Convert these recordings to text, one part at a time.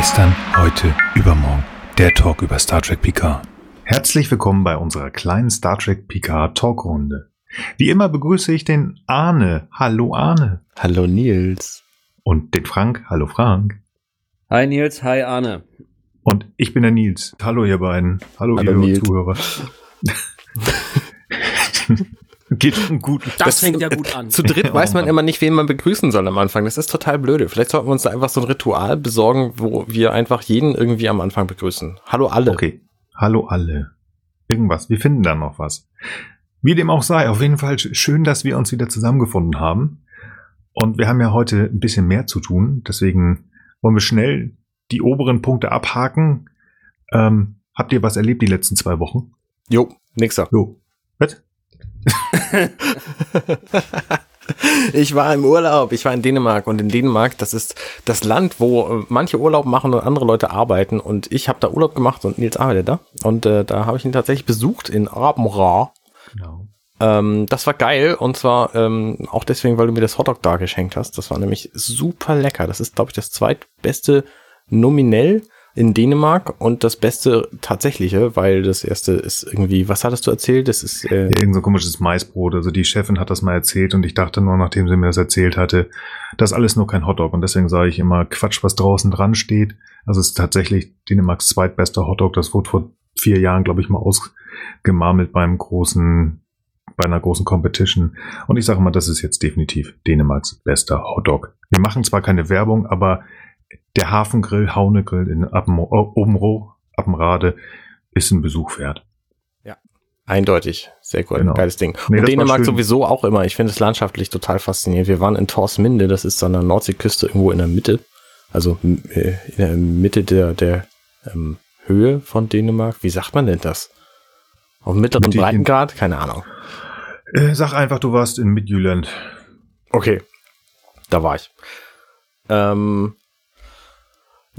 Gestern, heute, übermorgen. Der Talk über Star Trek Picard. Herzlich willkommen bei unserer kleinen Star Trek Picard Talkrunde. Wie immer begrüße ich den Arne. Hallo Arne. Hallo Nils. Und den Frank. Hallo Frank. Hi Nils, hi Arne. Und ich bin der Nils. Hallo ihr beiden. Hallo, Hallo, ihr Nils. Zuhörer. Geht gut. Das, Das- fängt ja gut an. Zu dritt weiß man immer nicht, wen man begrüßen soll am Anfang. Das ist total blöde. Vielleicht sollten wir uns da einfach so ein Ritual besorgen, wo wir einfach jeden irgendwie am Anfang begrüßen. Hallo alle. Okay. Hallo alle. Irgendwas. Wir finden dann noch was. Wie dem auch sei, auf jeden Fall sch- schön, dass wir uns wieder zusammengefunden haben. Und wir haben ja heute ein bisschen mehr zu tun. Deswegen wollen wir schnell die oberen Punkte abhaken. Ähm, habt ihr was erlebt die letzten zwei Wochen? Jo, nixer. Jo. Ich war im Urlaub, ich war in Dänemark und in Dänemark, das ist das Land, wo äh, manche Urlaub machen und andere Leute arbeiten und ich habe da Urlaub gemacht und Nils arbeitet da und äh, da habe ich ihn tatsächlich besucht in Abenra. Genau. Ähm, das war geil und zwar ähm, auch deswegen, weil du mir das Hotdog da geschenkt hast. Das war nämlich super lecker. Das ist, glaube ich, das zweitbeste nominell in Dänemark und das beste tatsächliche, weil das erste ist irgendwie, was hattest du erzählt? Das ist äh, irgend so komisches Maisbrot. Also die Chefin hat das mal erzählt und ich dachte nur, nachdem sie mir das erzählt hatte, das ist alles nur kein Hotdog. Und deswegen sage ich immer Quatsch, was draußen dran steht. Also es ist tatsächlich Dänemarks zweitbester Hotdog. Das wurde vor vier Jahren, glaube ich, mal ausgemarmelt beim großen, bei einer großen Competition. Und ich sage mal, das ist jetzt definitiv Dänemarks bester Hotdog. Wir machen zwar keine Werbung, aber der Hafengrill, Haunegrill in Appen, Obenroh, Appenrade ist ein Besuch wert. eindeutig sehr gut, Genau. geiles Ding. Nee, und Dänemark sowieso auch immer. Ich finde es landschaftlich total faszinierend. Wir waren in Torsminde, das ist an der Nordseeküste irgendwo in der Mitte, also äh, in der Mitte der, der ähm, Höhe von Dänemark. Wie sagt man denn das? Auf mittleren Mittig Breitengrad? Keine Ahnung. Äh, sag einfach, du warst in Midtjylland. Okay, da war ich. Ähm,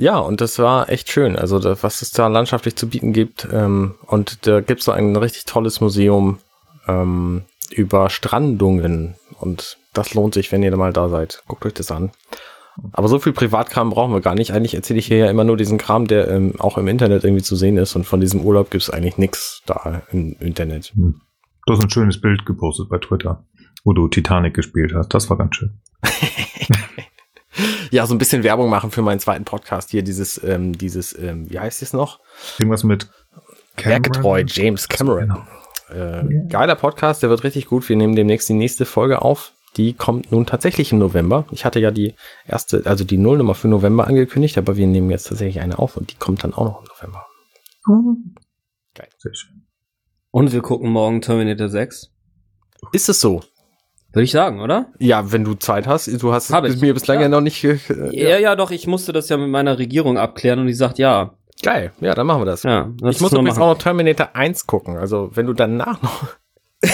ja, und das war echt schön. Also da, was es da landschaftlich zu bieten gibt. Ähm, und da gibt's so ein richtig tolles Museum ähm, über Strandungen. Und das lohnt sich, wenn ihr da mal da seid. Guckt euch das an. Aber so viel Privatkram brauchen wir gar nicht. Eigentlich erzähle ich hier ja immer nur diesen Kram, der ähm, auch im Internet irgendwie zu sehen ist. Und von diesem Urlaub gibt's eigentlich nichts da im Internet. Hm. Du hast ein schönes Bild gepostet bei Twitter, wo du Titanic gespielt hast. Das war ganz schön. Ja, so ein bisschen Werbung machen für meinen zweiten Podcast hier, dieses, ähm, dieses, ähm, wie heißt es noch? Irgendwas mit Werkgetreu, James Cameron. Äh, Geiler Podcast, der wird richtig gut. Wir nehmen demnächst die nächste Folge auf. Die kommt nun tatsächlich im November. Ich hatte ja die erste, also die Nullnummer für November angekündigt, aber wir nehmen jetzt tatsächlich eine auf und die kommt dann auch noch im November. Geil. Sehr schön. Und wir gucken morgen Terminator 6. Ist es so? Würde ich sagen, oder? Ja, wenn du Zeit hast. Du hast Hab es ich. mir bislang ja, Ja. noch nicht. Äh, Ja. ja, doch, ich musste das ja mit meiner Regierung abklären und die sagt ja. Geil. Ja, dann machen wir das. Ja, lass ich muss übrigens machen. auch noch Terminator 1 gucken. Also, wenn du danach noch.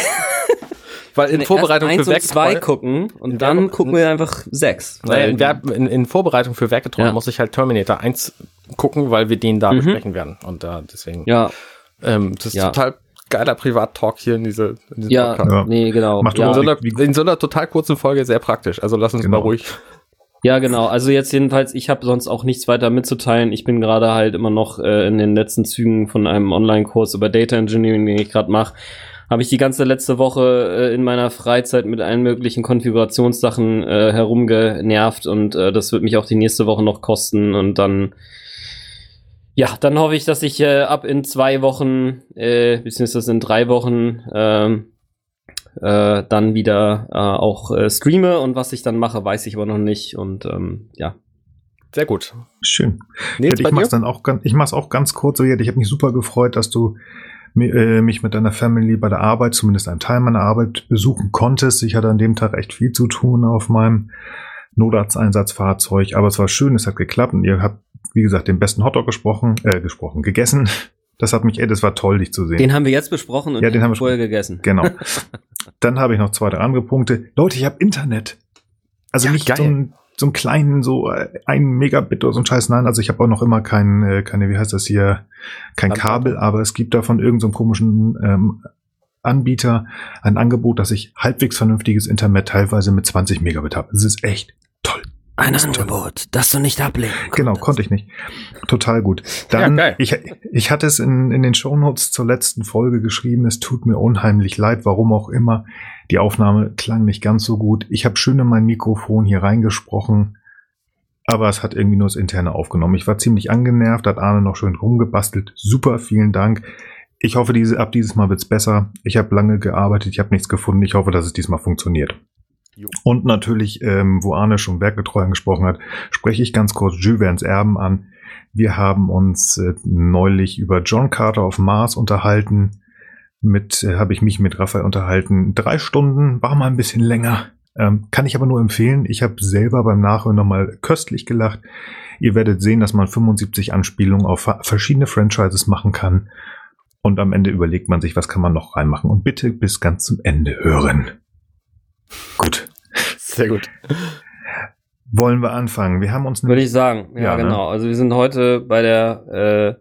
Weil in Erst Vorbereitung für Werktreu. gucken und dann Werbung- gucken wir einfach sechs. Weil- in, Werb- in, in Vorbereitung für Werketreu Ja. muss ich halt Terminator 1 gucken, weil wir den da Mhm. besprechen werden. Und da deswegen. ja, Ähm, das ist Ja. total geiler Privat-Talk hier in, diese, in diesem ja, Podcast. Ja. nee, genau. Macht ja. In, so einer, in so einer total kurzen Folge sehr praktisch. Also lass uns Genau. mal ruhig. Ja, genau. Also jetzt jedenfalls, ich habe sonst auch nichts weiter mitzuteilen. Ich bin gerade halt immer noch äh, in den letzten Zügen von einem Online-Kurs über Data Engineering, den ich gerade mache. Habe ich die ganze letzte Woche äh, in meiner Freizeit mit allen möglichen Konfigurationssachen äh, herumgenervt und äh, das wird mich auch die nächste Woche noch kosten und dann ja, dann hoffe ich, dass ich äh, ab in zwei Wochen, äh, beziehungsweise in drei Wochen, ähm, äh, dann wieder äh, auch äh, streame und was ich dann mache, weiß ich aber noch nicht und ähm, ja. Sehr gut. Schön. Nils, ich mach's dir? dann auch ganz, ich mach's auch ganz kurz. So, Jed. Ich habe mich super gefreut, dass du äh, mich mit deiner Family bei der Arbeit, zumindest einen Teil meiner Arbeit, besuchen konntest. Ich hatte an dem Tag echt viel zu tun auf meinem Notarzteinsatzfahrzeug, aber es war schön, es hat geklappt und ihr habt, wie gesagt, den besten Hotdog gesprochen, äh, gesprochen, gegessen. Das hat mich, ey, das war toll, dich zu sehen. Den haben wir jetzt besprochen und Ja, den haben wir vorher gegessen. Genau. Dann habe ich noch zwei, drei andere Punkte. Leute, ich habe Internet. Also Ja, nicht geil. so einen, so einen kleinen, so äh, ein Megabit oder so ein Scheiß. Nein, also ich habe auch noch immer kein, äh, keine, wie heißt das hier, kein. Kabel, aber es gibt da von irgendeinem so komischen ähm, Anbieter ein Angebot, dass ich halbwegs vernünftiges Internet teilweise mit 20 Megabit habe. Das ist echt. Ein Angebot, das du nicht ablehnen Genau, konnte ich nicht. Total gut. Dann, Ja, ich, ich hatte es in, in den Shownotes zur letzten Folge geschrieben, es tut mir unheimlich leid, warum auch immer. Die Aufnahme klang nicht ganz so gut. Ich habe schön in mein Mikrofon hier reingesprochen, aber es hat irgendwie nur das Interne aufgenommen. Ich war ziemlich angenervt, hat Arne noch schön rumgebastelt. Super, vielen Dank. Ich hoffe, diese, ab dieses Mal wird's besser. Ich habe lange gearbeitet, ich habe nichts gefunden. Ich hoffe, dass es diesmal funktioniert. Und natürlich, ähm, wo Arne schon werkgetreu angesprochen hat, spreche ich ganz kurz Jules Verne's Erben an. Wir haben uns äh, neulich über John Carter auf Mars unterhalten. Mit äh, habe ich mich mit Raphael unterhalten. Drei Stunden, war mal ein bisschen länger. Ähm, kann ich aber nur empfehlen. Ich habe selber beim Nachhören nochmal köstlich gelacht. Ihr werdet sehen, dass man 75 Anspielungen auf verschiedene Franchises machen kann. Und am Ende überlegt man sich, was kann man noch reinmachen. Und bitte bis ganz zum Ende hören. Gut. Sehr gut. Wollen wir anfangen? Wir haben uns Würde ich sagen. Ja, Ja, ne? genau. Also wir sind heute bei der,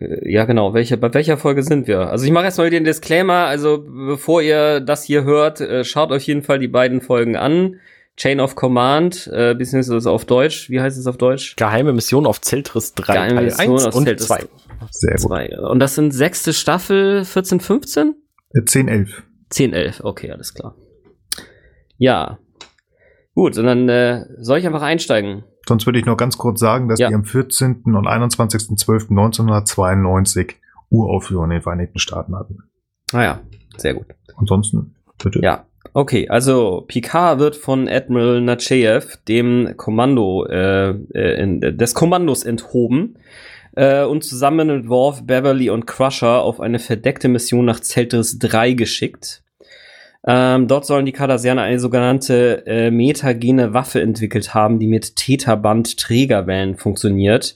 äh, ja genau, welche, bei welcher Folge sind wir? Also ich mache erstmal den Disclaimer, also bevor ihr das hier hört, äh, schaut auf jeden Fall die beiden Folgen an. Chain of Command, äh, beziehungsweise auf Deutsch, wie heißt es auf Deutsch? Geheime Mission auf Zeltris 3, Geheime Teil Mission 1 auf und Zeltris 2. sehr gut. Zwei. Und das sind sechste Staffel 14, 15? Äh, 10, 11. 10, 11, okay, alles klar. Ja. Gut, und dann äh, soll ich einfach einsteigen. Sonst würde ich noch ganz kurz sagen, dass Ja. die am 14. und 21.12.1992 Uraufführungen in den Vereinigten Staaten hatten. Naja, sehr gut. Ansonsten, bitte. Ja, okay, also Picard wird von Admiral Nacheyev, dem Kommando, äh, äh, in, des Kommandos enthoben äh, und zusammen mit Worf, Beverly und Crusher auf eine verdeckte Mission nach Zeltris 3 geschickt. Ähm, dort sollen die Cardassianer eine sogenannte äh, metagene Waffe entwickelt haben, die mit Theta-Band-Trägerwellen funktioniert.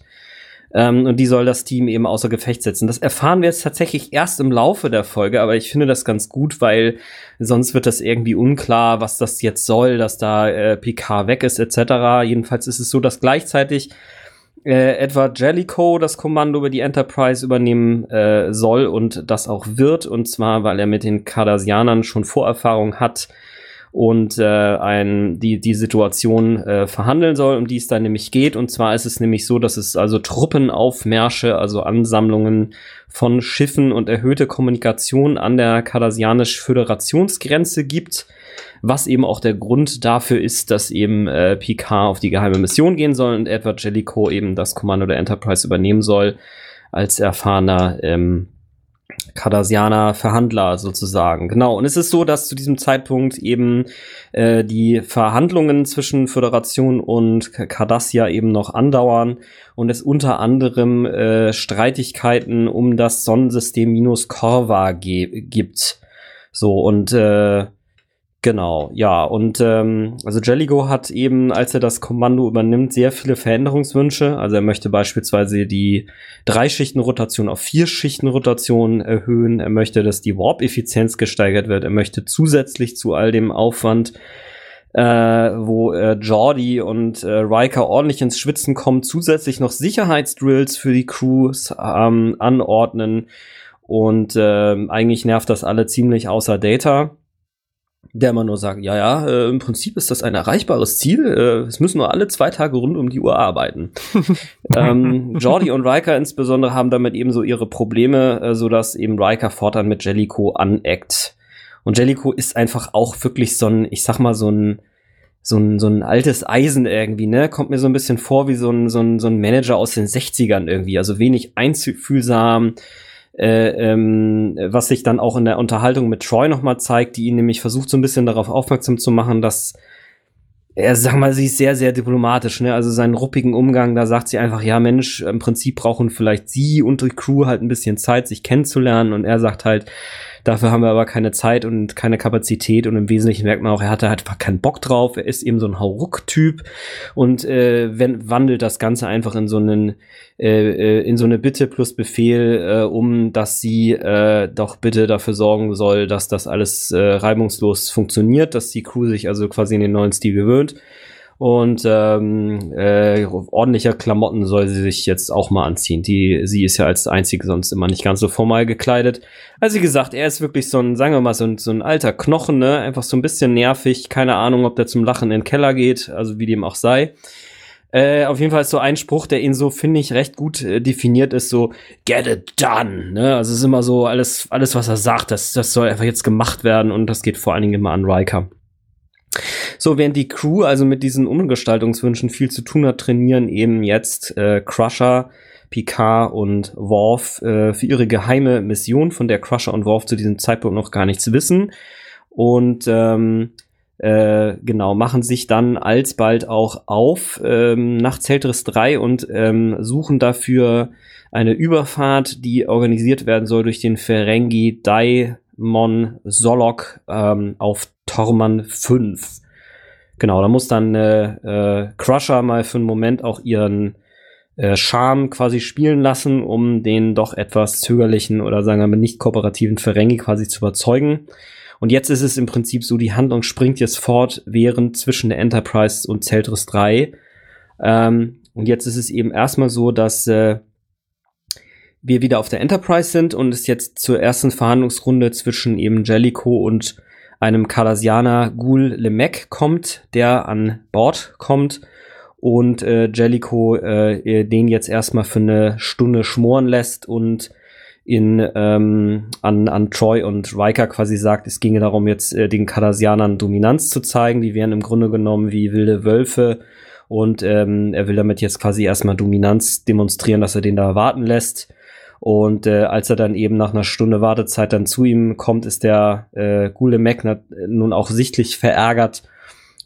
Ähm, und die soll das Team eben außer Gefecht setzen. Das erfahren wir jetzt tatsächlich erst im Laufe der Folge, aber ich finde das ganz gut, weil sonst wird das irgendwie unklar, was das jetzt soll, dass da äh, Picard weg ist, etc. Jedenfalls ist es so, dass gleichzeitig äh, Edward Jellicoe das Kommando über die Enterprise übernehmen äh, soll und das auch wird, und zwar, weil er mit den Cardassianern schon Vorerfahrung hat und äh, ein, die, die Situation äh, verhandeln soll, um die es da nämlich geht. Und zwar ist es nämlich so, dass es also Truppenaufmärsche, also Ansammlungen von Schiffen und erhöhte Kommunikation an der kardassianisch-Föderationsgrenze gibt, was eben auch der Grund dafür ist, dass eben äh, Picard auf die geheime Mission gehen soll und Edward Jellicoe eben das Kommando der Enterprise übernehmen soll, als erfahrener ähm, Cardassianer Verhandler sozusagen. Genau. Und es ist so, dass zu diesem Zeitpunkt eben äh, die Verhandlungen zwischen Föderation und Cardassia eben noch andauern und es unter anderem äh, Streitigkeiten um das Sonnensystem minus Corva gibt. So und äh, Genau, ja. Und ähm, also Jelligo hat eben, als er das Kommando übernimmt, sehr viele Veränderungswünsche. Also er möchte beispielsweise die Drei-Schichten-Rotation auf Vier-Schichten-Rotation erhöhen. Er möchte, dass die Warp-Effizienz gesteigert wird. Er möchte zusätzlich zu all dem Aufwand, äh, wo äh, Jordi und äh, Riker ordentlich ins Schwitzen kommen, zusätzlich noch Sicherheitsdrills für die Crews ähm, anordnen. Und ähm, eigentlich nervt das alle ziemlich außer Data der immer nur sagt, ja, ja, äh, im Prinzip ist das ein erreichbares Ziel. Äh, es müssen nur alle zwei Tage rund um die Uhr arbeiten. ähm, Jordi und Riker insbesondere haben damit eben so ihre Probleme, äh, so dass eben Riker fortan mit Jellicoe aneckt. Und Jellicoe ist einfach auch wirklich so ein, ich sag mal, so ein, so ein, so ein altes Eisen irgendwie, ne? Kommt mir so ein bisschen vor wie so ein, so ein, so ein Manager aus den 60ern irgendwie. Also wenig einfühlsam, äh, ähm, was sich dann auch in der Unterhaltung mit Troy nochmal zeigt, die ihn nämlich versucht so ein bisschen darauf aufmerksam zu machen, dass er, sag mal, sie ist sehr, sehr diplomatisch, ne? Also seinen ruppigen Umgang, da sagt sie einfach, ja Mensch, im Prinzip brauchen vielleicht sie und die Crew halt ein bisschen Zeit, sich kennenzulernen und er sagt halt, Dafür haben wir aber keine Zeit und keine Kapazität und im Wesentlichen merkt man auch, er hatte halt einfach keinen Bock drauf. Er ist eben so ein Hauruck-Typ und äh, wenn, wandelt das Ganze einfach in so einen äh, äh, in so eine Bitte plus Befehl, äh, um dass sie äh, doch bitte dafür sorgen soll, dass das alles äh, reibungslos funktioniert, dass die Crew sich also quasi in den neuen Stil gewöhnt. Und ähm, äh, ordentliche Klamotten soll sie sich jetzt auch mal anziehen. Die, sie ist ja als einzige sonst immer nicht ganz so formal gekleidet. Also wie gesagt, er ist wirklich so ein, sagen wir mal, so ein, so ein alter Knochen, ne? Einfach so ein bisschen nervig. Keine Ahnung, ob der zum Lachen in den Keller geht, also wie dem auch sei. Äh, auf jeden Fall ist so ein Spruch, der ihn so, finde ich, recht gut äh, definiert ist, so, get it done. Ne? Also es ist immer so, alles, alles, was er sagt, das, das soll einfach jetzt gemacht werden und das geht vor allen Dingen immer an Riker. So, während die Crew also mit diesen Umgestaltungswünschen viel zu tun hat, trainieren eben jetzt äh, Crusher, Picard und Worf äh, für ihre geheime Mission, von der Crusher und Worf zu diesem Zeitpunkt noch gar nichts wissen. Und ähm, äh, genau, machen sich dann alsbald auch auf ähm, nach Zeltris 3 und ähm, suchen dafür eine Überfahrt, die organisiert werden soll durch den Ferengi Daimon Solok ähm, auf Torman 5. Genau, da muss dann äh, äh, Crusher mal für einen Moment auch ihren äh, Charme quasi spielen lassen, um den doch etwas zögerlichen oder sagen wir mal nicht kooperativen Ferengi quasi zu überzeugen. Und jetzt ist es im Prinzip so, die Handlung springt jetzt fort, während zwischen der Enterprise und Zeltris 3. Ähm, und jetzt ist es eben erstmal so, dass äh, wir wieder auf der Enterprise sind und es jetzt zur ersten Verhandlungsrunde zwischen eben Jellico und einem Cardassianer Gul Lemek kommt, der an Bord kommt und äh, Jellico äh, den jetzt erstmal für eine Stunde schmoren lässt und in ähm, an, an Troy und Riker quasi sagt, es ginge darum, jetzt äh, den Cardassianern Dominanz zu zeigen. Die wären im Grunde genommen wie wilde Wölfe und ähm, er will damit jetzt quasi erstmal Dominanz demonstrieren, dass er den da warten lässt. Und äh, als er dann eben nach einer Stunde Wartezeit dann zu ihm kommt, ist der äh, Gule Mac nun auch sichtlich verärgert.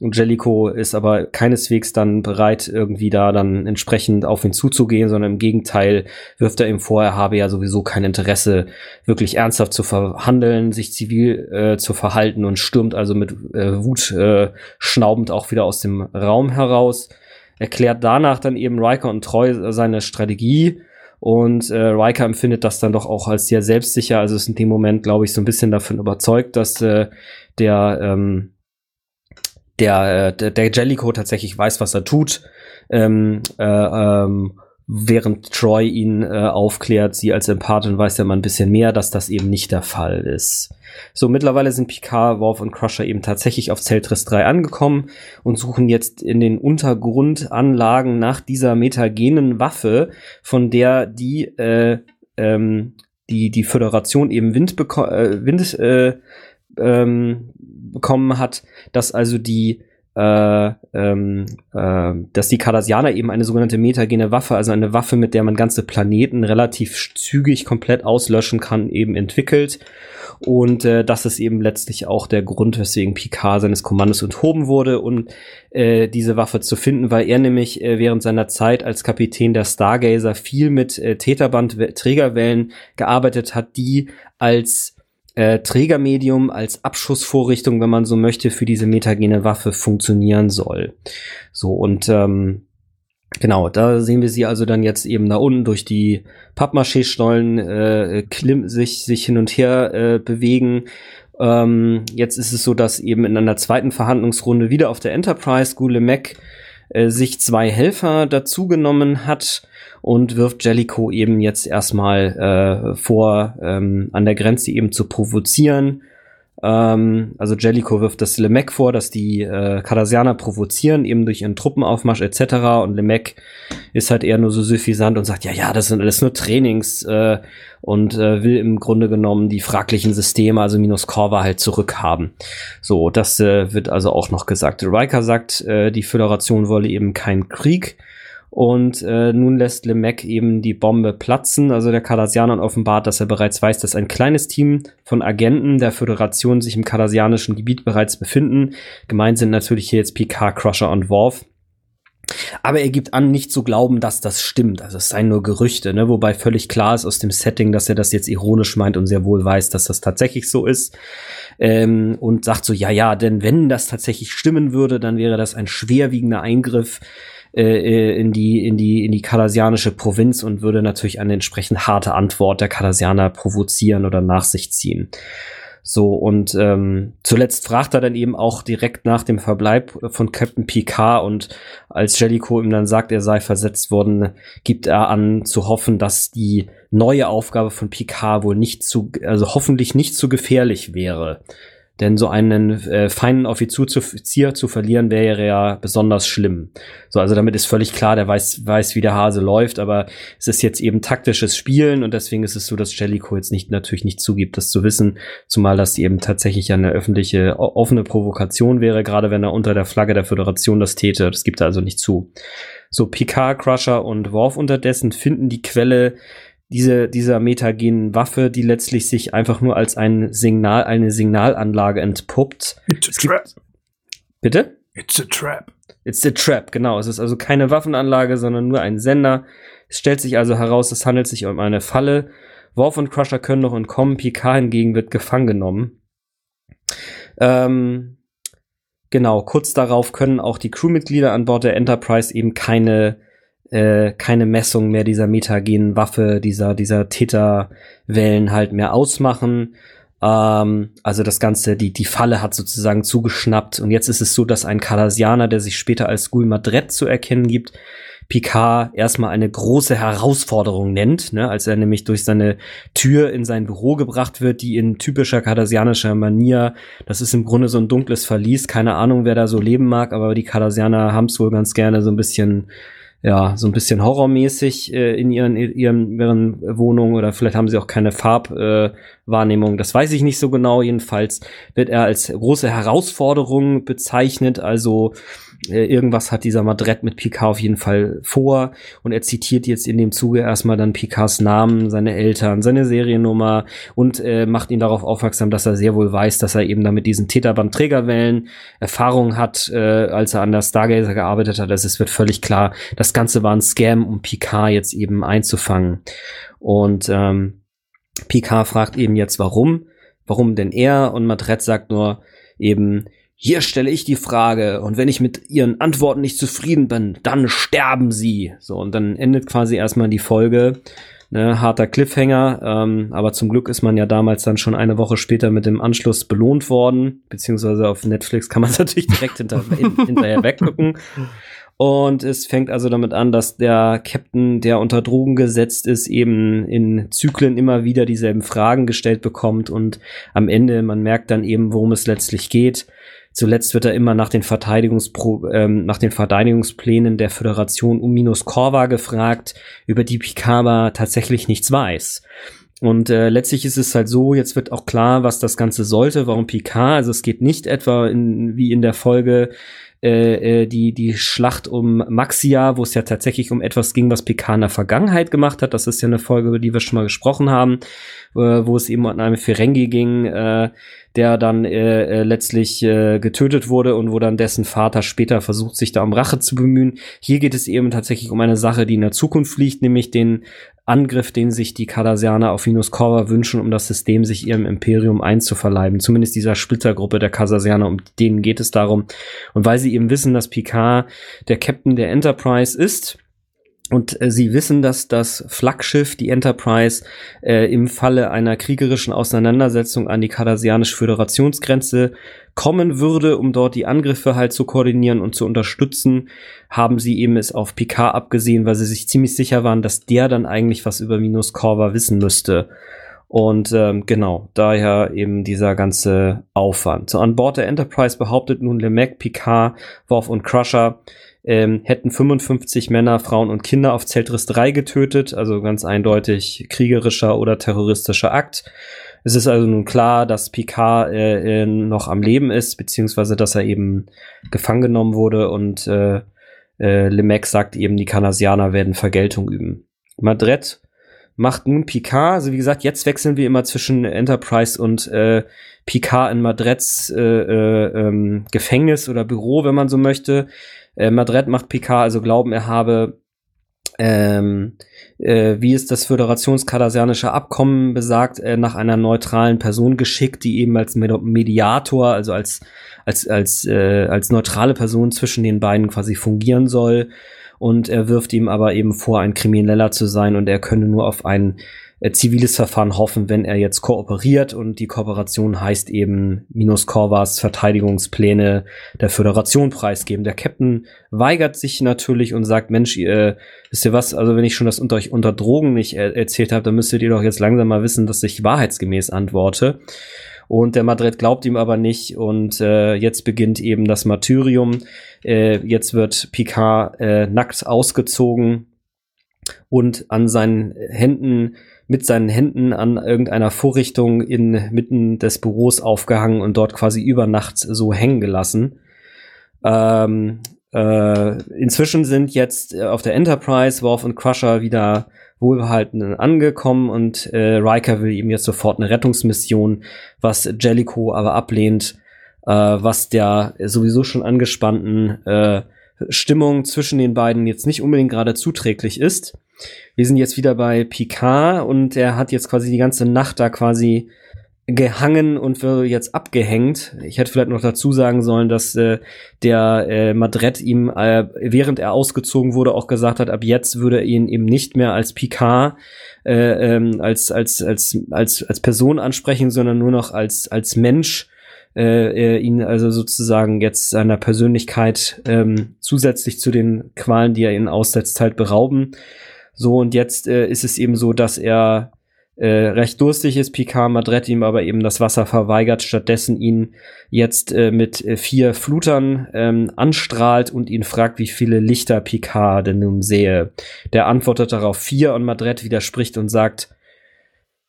Und Jellico ist aber keineswegs dann bereit, irgendwie da dann entsprechend auf ihn zuzugehen, sondern im Gegenteil wirft er ihm vor, er habe ja sowieso kein Interesse, wirklich ernsthaft zu verhandeln, sich zivil äh, zu verhalten und stürmt also mit äh, Wut äh, schnaubend auch wieder aus dem Raum heraus. Erklärt danach dann eben Riker und Treu seine Strategie und äh, Riker empfindet das dann doch auch als sehr selbstsicher. Also ist in dem Moment, glaube ich, so ein bisschen davon überzeugt, dass äh, der, ähm, der, äh, der, der Jellico tatsächlich weiß, was er tut. Ähm, äh, ähm, während Troy ihn äh, aufklärt, sie als Empathin weiß ja mal ein bisschen mehr, dass das eben nicht der Fall ist. So, mittlerweile sind Picard, Worf und Crusher eben tatsächlich auf Zeltris 3 angekommen und suchen jetzt in den Untergrundanlagen nach dieser metagenen Waffe, von der die, äh, ähm, die, die Föderation eben Wind, beko äh, Wind äh, ähm, bekommen hat, dass also die äh, ähm, äh, dass die Cardassianer eben eine sogenannte metagene Waffe, also eine Waffe, mit der man ganze Planeten relativ zügig komplett auslöschen kann, eben entwickelt. Und äh, das ist eben letztlich auch der Grund, weswegen Picard seines Kommandos enthoben wurde, um äh, diese Waffe zu finden, weil er nämlich äh, während seiner Zeit als Kapitän der Stargazer viel mit äh, Täterband-Trägerwellen gearbeitet hat, die als äh, Trägermedium als Abschussvorrichtung, wenn man so möchte, für diese metagene Waffe funktionieren soll. So und ähm, Genau, da sehen wir sie also dann jetzt eben da unten durch die Pappmaché-Stollen äh, klimm, sich, sich hin und her äh, bewegen. Ähm, jetzt ist es so, dass eben in einer zweiten Verhandlungsrunde wieder auf der Enterprise Gule Mac äh, sich zwei Helfer dazugenommen hat und wirft Jellico eben jetzt erstmal äh, vor, ähm, an der Grenze eben zu provozieren. Ähm, also Jellico wirft das Lemek vor, dass die äh, Cardassianer provozieren, eben durch ihren Truppenaufmarsch etc. Und Lemek ist halt eher nur so suffisant und sagt, ja, ja, das sind alles nur Trainings äh, und äh, will im Grunde genommen die fraglichen Systeme, also minus Corva, halt zurückhaben. So, das äh, wird also auch noch gesagt. Riker sagt, äh, die Föderation wolle eben keinen Krieg und äh, nun lässt Lemec eben die Bombe platzen. Also der Cardassianer offenbart, dass er bereits weiß, dass ein kleines Team von Agenten der Föderation sich im cardassianischen Gebiet bereits befinden. Gemeint sind natürlich hier jetzt Picard, Crusher und Worf. Aber er gibt an, nicht zu glauben, dass das stimmt. Also es seien nur Gerüchte, ne? wobei völlig klar ist aus dem Setting, dass er das jetzt ironisch meint und sehr wohl weiß, dass das tatsächlich so ist. Ähm, und sagt so, ja, ja, denn wenn das tatsächlich stimmen würde, dann wäre das ein schwerwiegender Eingriff äh, äh, in die in die in die kardassianische Provinz und würde natürlich eine entsprechend harte Antwort der Kardassianer provozieren oder nach sich ziehen. So, und ähm, zuletzt fragt er dann eben auch direkt nach dem Verbleib von Captain Picard und als Jellicoe ihm dann sagt, er sei versetzt worden, gibt er an zu hoffen, dass die neue Aufgabe von Picard wohl nicht zu, also hoffentlich nicht zu gefährlich wäre. Denn so einen äh, feinen Offizier zu, verlieren wäre ja besonders schlimm. So, also damit ist völlig klar, der weiß, weiß, wie der Hase läuft, aber es ist jetzt eben taktisches Spielen und deswegen ist es so, dass Jellicoe jetzt nicht natürlich nicht zugibt, das zu wissen, zumal das eben tatsächlich eine öffentliche, offene Provokation wäre, gerade wenn er unter der Flagge der Föderation das täte. Das gibt er also nicht zu. So, Picard, Crusher und Worf unterdessen finden die Quelle diese, dieser metagenen Waffe, die letztlich sich einfach nur als ein Signal, eine Signalanlage entpuppt. It's a trap. Bitte? It's a trap. It's a trap, genau. Es ist also keine Waffenanlage, sondern nur ein Sender. Es stellt sich also heraus, es handelt sich um eine Falle. Worf und Crusher können noch entkommen, Picard hingegen wird gefangen genommen. Ähm, genau, kurz darauf können auch die Crewmitglieder an Bord der Enterprise eben keine äh, keine Messung mehr dieser metagenen Waffe, dieser, dieser Täterwellen halt mehr ausmachen. Ähm, also das Ganze, die, die Falle hat sozusagen zugeschnappt. Und jetzt ist es so, dass ein Cardassianer, der sich später als Gul Madret zu erkennen gibt, Picard erstmal eine große Herausforderung nennt, ne, als er nämlich durch seine Tür in sein Büro gebracht wird, die in typischer kardassianischer Manier, das ist im Grunde so ein dunkles Verlies, keine Ahnung, wer da so leben mag, aber die Kardassianer haben es wohl ganz gerne so ein bisschen ja, so ein bisschen horrormäßig äh, in ihren, ihren, ihren Wohnungen oder vielleicht haben sie auch keine Farbwahrnehmung. Äh, das weiß ich nicht so genau. Jedenfalls wird er als große Herausforderung bezeichnet. Also irgendwas hat dieser Madret mit Picard auf jeden Fall vor und er zitiert jetzt in dem Zuge erstmal dann Picards Namen, seine Eltern, seine Seriennummer und äh, macht ihn darauf aufmerksam, dass er sehr wohl weiß, dass er eben damit diesen Täterband-Trägerwellen Erfahrung hat, äh, als er an der Stargazer gearbeitet hat. Also es wird völlig klar, das Ganze war ein Scam, um Picard jetzt eben einzufangen. Und ähm, Picard fragt eben jetzt, warum? Warum denn er? Und Madret sagt nur eben, hier stelle ich die Frage und wenn ich mit ihren Antworten nicht zufrieden bin, dann sterben sie. So, und dann endet quasi erstmal die Folge. Ne, harter Cliffhanger, ähm, aber zum Glück ist man ja damals dann schon eine Woche später mit dem Anschluss belohnt worden, beziehungsweise auf Netflix kann man es natürlich direkt hinter, hinterher weggucken. Und es fängt also damit an, dass der Captain, der unter Drogen gesetzt ist, eben in Zyklen immer wieder dieselben Fragen gestellt bekommt und am Ende, man merkt dann eben, worum es letztlich geht. Zuletzt wird er immer nach den, Verteidigungspro ähm, nach den Verteidigungsplänen der Föderation um Minus Corva gefragt, über die Picaba tatsächlich nichts weiß. Und äh, letztlich ist es halt so, jetzt wird auch klar, was das Ganze sollte, warum Picard, also es geht nicht etwa in, wie in der Folge äh, äh, die, die Schlacht um Maxia, wo es ja tatsächlich um etwas ging, was Picard in der Vergangenheit gemacht hat. Das ist ja eine Folge, über die wir schon mal gesprochen haben, äh, wo es eben um einen Ferengi ging, äh, der dann äh, äh, letztlich äh, getötet wurde und wo dann dessen Vater später versucht, sich da um Rache zu bemühen. Hier geht es eben tatsächlich um eine Sache, die in der Zukunft liegt, nämlich den Angriff, den sich die Cardassianer auf Venus Corva wünschen, um das System sich ihrem Imperium einzuverleiben. Zumindest dieser Splittergruppe der Cardassianer, um denen geht es darum. Und weil sie eben wissen, dass Picard der Captain der Enterprise ist, und äh, sie wissen, dass das Flaggschiff, die Enterprise, äh, im Falle einer kriegerischen Auseinandersetzung an die kardassianische Föderationsgrenze kommen würde, um dort die Angriffe halt zu koordinieren und zu unterstützen, haben sie eben es auf Picard abgesehen, weil sie sich ziemlich sicher waren, dass der dann eigentlich was über Minus Corva wissen müsste. Und ähm, genau, daher eben dieser ganze Aufwand. So an Bord der Enterprise behauptet nun Lemec, Picard, Worf und Crusher, ähm, hätten 55 Männer, Frauen und Kinder auf Zeltris 3 getötet, also ganz eindeutig kriegerischer oder terroristischer Akt. Es ist also nun klar, dass Picard äh, äh, noch am Leben ist, beziehungsweise dass er eben gefangen genommen wurde und äh, äh, Lemec sagt eben, die Kanasianer werden Vergeltung üben. Madret macht nun Picard, also wie gesagt, jetzt wechseln wir immer zwischen Enterprise und äh, Picard in Madrets äh, äh, ähm, Gefängnis oder Büro, wenn man so möchte. Äh, Madrid macht Picard also glauben, er habe ähm, äh, wie es das föderationskardassianische Abkommen besagt, äh, nach einer neutralen Person geschickt, die eben als Mediator, also als als als äh, als neutrale Person zwischen den beiden quasi fungieren soll. Und er wirft ihm aber eben vor, ein Krimineller zu sein und er könne nur auf einen äh, ziviles Verfahren hoffen, wenn er jetzt kooperiert und die Kooperation heißt eben Minus Corvas Verteidigungspläne der Föderation preisgeben. Der Captain weigert sich natürlich und sagt, Mensch, ihr, wisst ihr was, also wenn ich schon das unter euch unter Drogen nicht er erzählt habe, dann müsstet ihr doch jetzt langsam mal wissen, dass ich wahrheitsgemäß antworte. Und der Madrid glaubt ihm aber nicht und äh, jetzt beginnt eben das Martyrium. Äh, jetzt wird Picard äh, nackt ausgezogen und an seinen Händen mit seinen Händen an irgendeiner Vorrichtung inmitten des Büros aufgehangen und dort quasi über Nacht so hängen gelassen. Ähm, äh, inzwischen sind jetzt äh, auf der Enterprise Worf und Crusher wieder wohlbehalten angekommen und äh, Riker will ihm jetzt sofort eine Rettungsmission, was Jellicoe aber ablehnt, äh, was der sowieso schon angespannten äh, Stimmung zwischen den beiden jetzt nicht unbedingt gerade zuträglich ist. Wir sind jetzt wieder bei Picard und er hat jetzt quasi die ganze Nacht da quasi gehangen und wird jetzt abgehängt. Ich hätte vielleicht noch dazu sagen sollen, dass äh, der äh, Madret ihm, äh, während er ausgezogen wurde, auch gesagt hat, ab jetzt würde er ihn eben nicht mehr als Picard äh, ähm, als, als, als, als, als Person ansprechen, sondern nur noch als, als Mensch. Äh, ihn also sozusagen jetzt seiner Persönlichkeit ähm, zusätzlich zu den Qualen, die er ihnen aussetzt, halt berauben. So, und jetzt äh, ist es eben so, dass er äh, recht durstig ist, Picard Madret ihm aber eben das Wasser verweigert, stattdessen ihn jetzt äh, mit äh, vier Flutern ähm, anstrahlt und ihn fragt, wie viele Lichter Picard denn nun sehe. Der antwortet darauf vier und Madret widerspricht und sagt,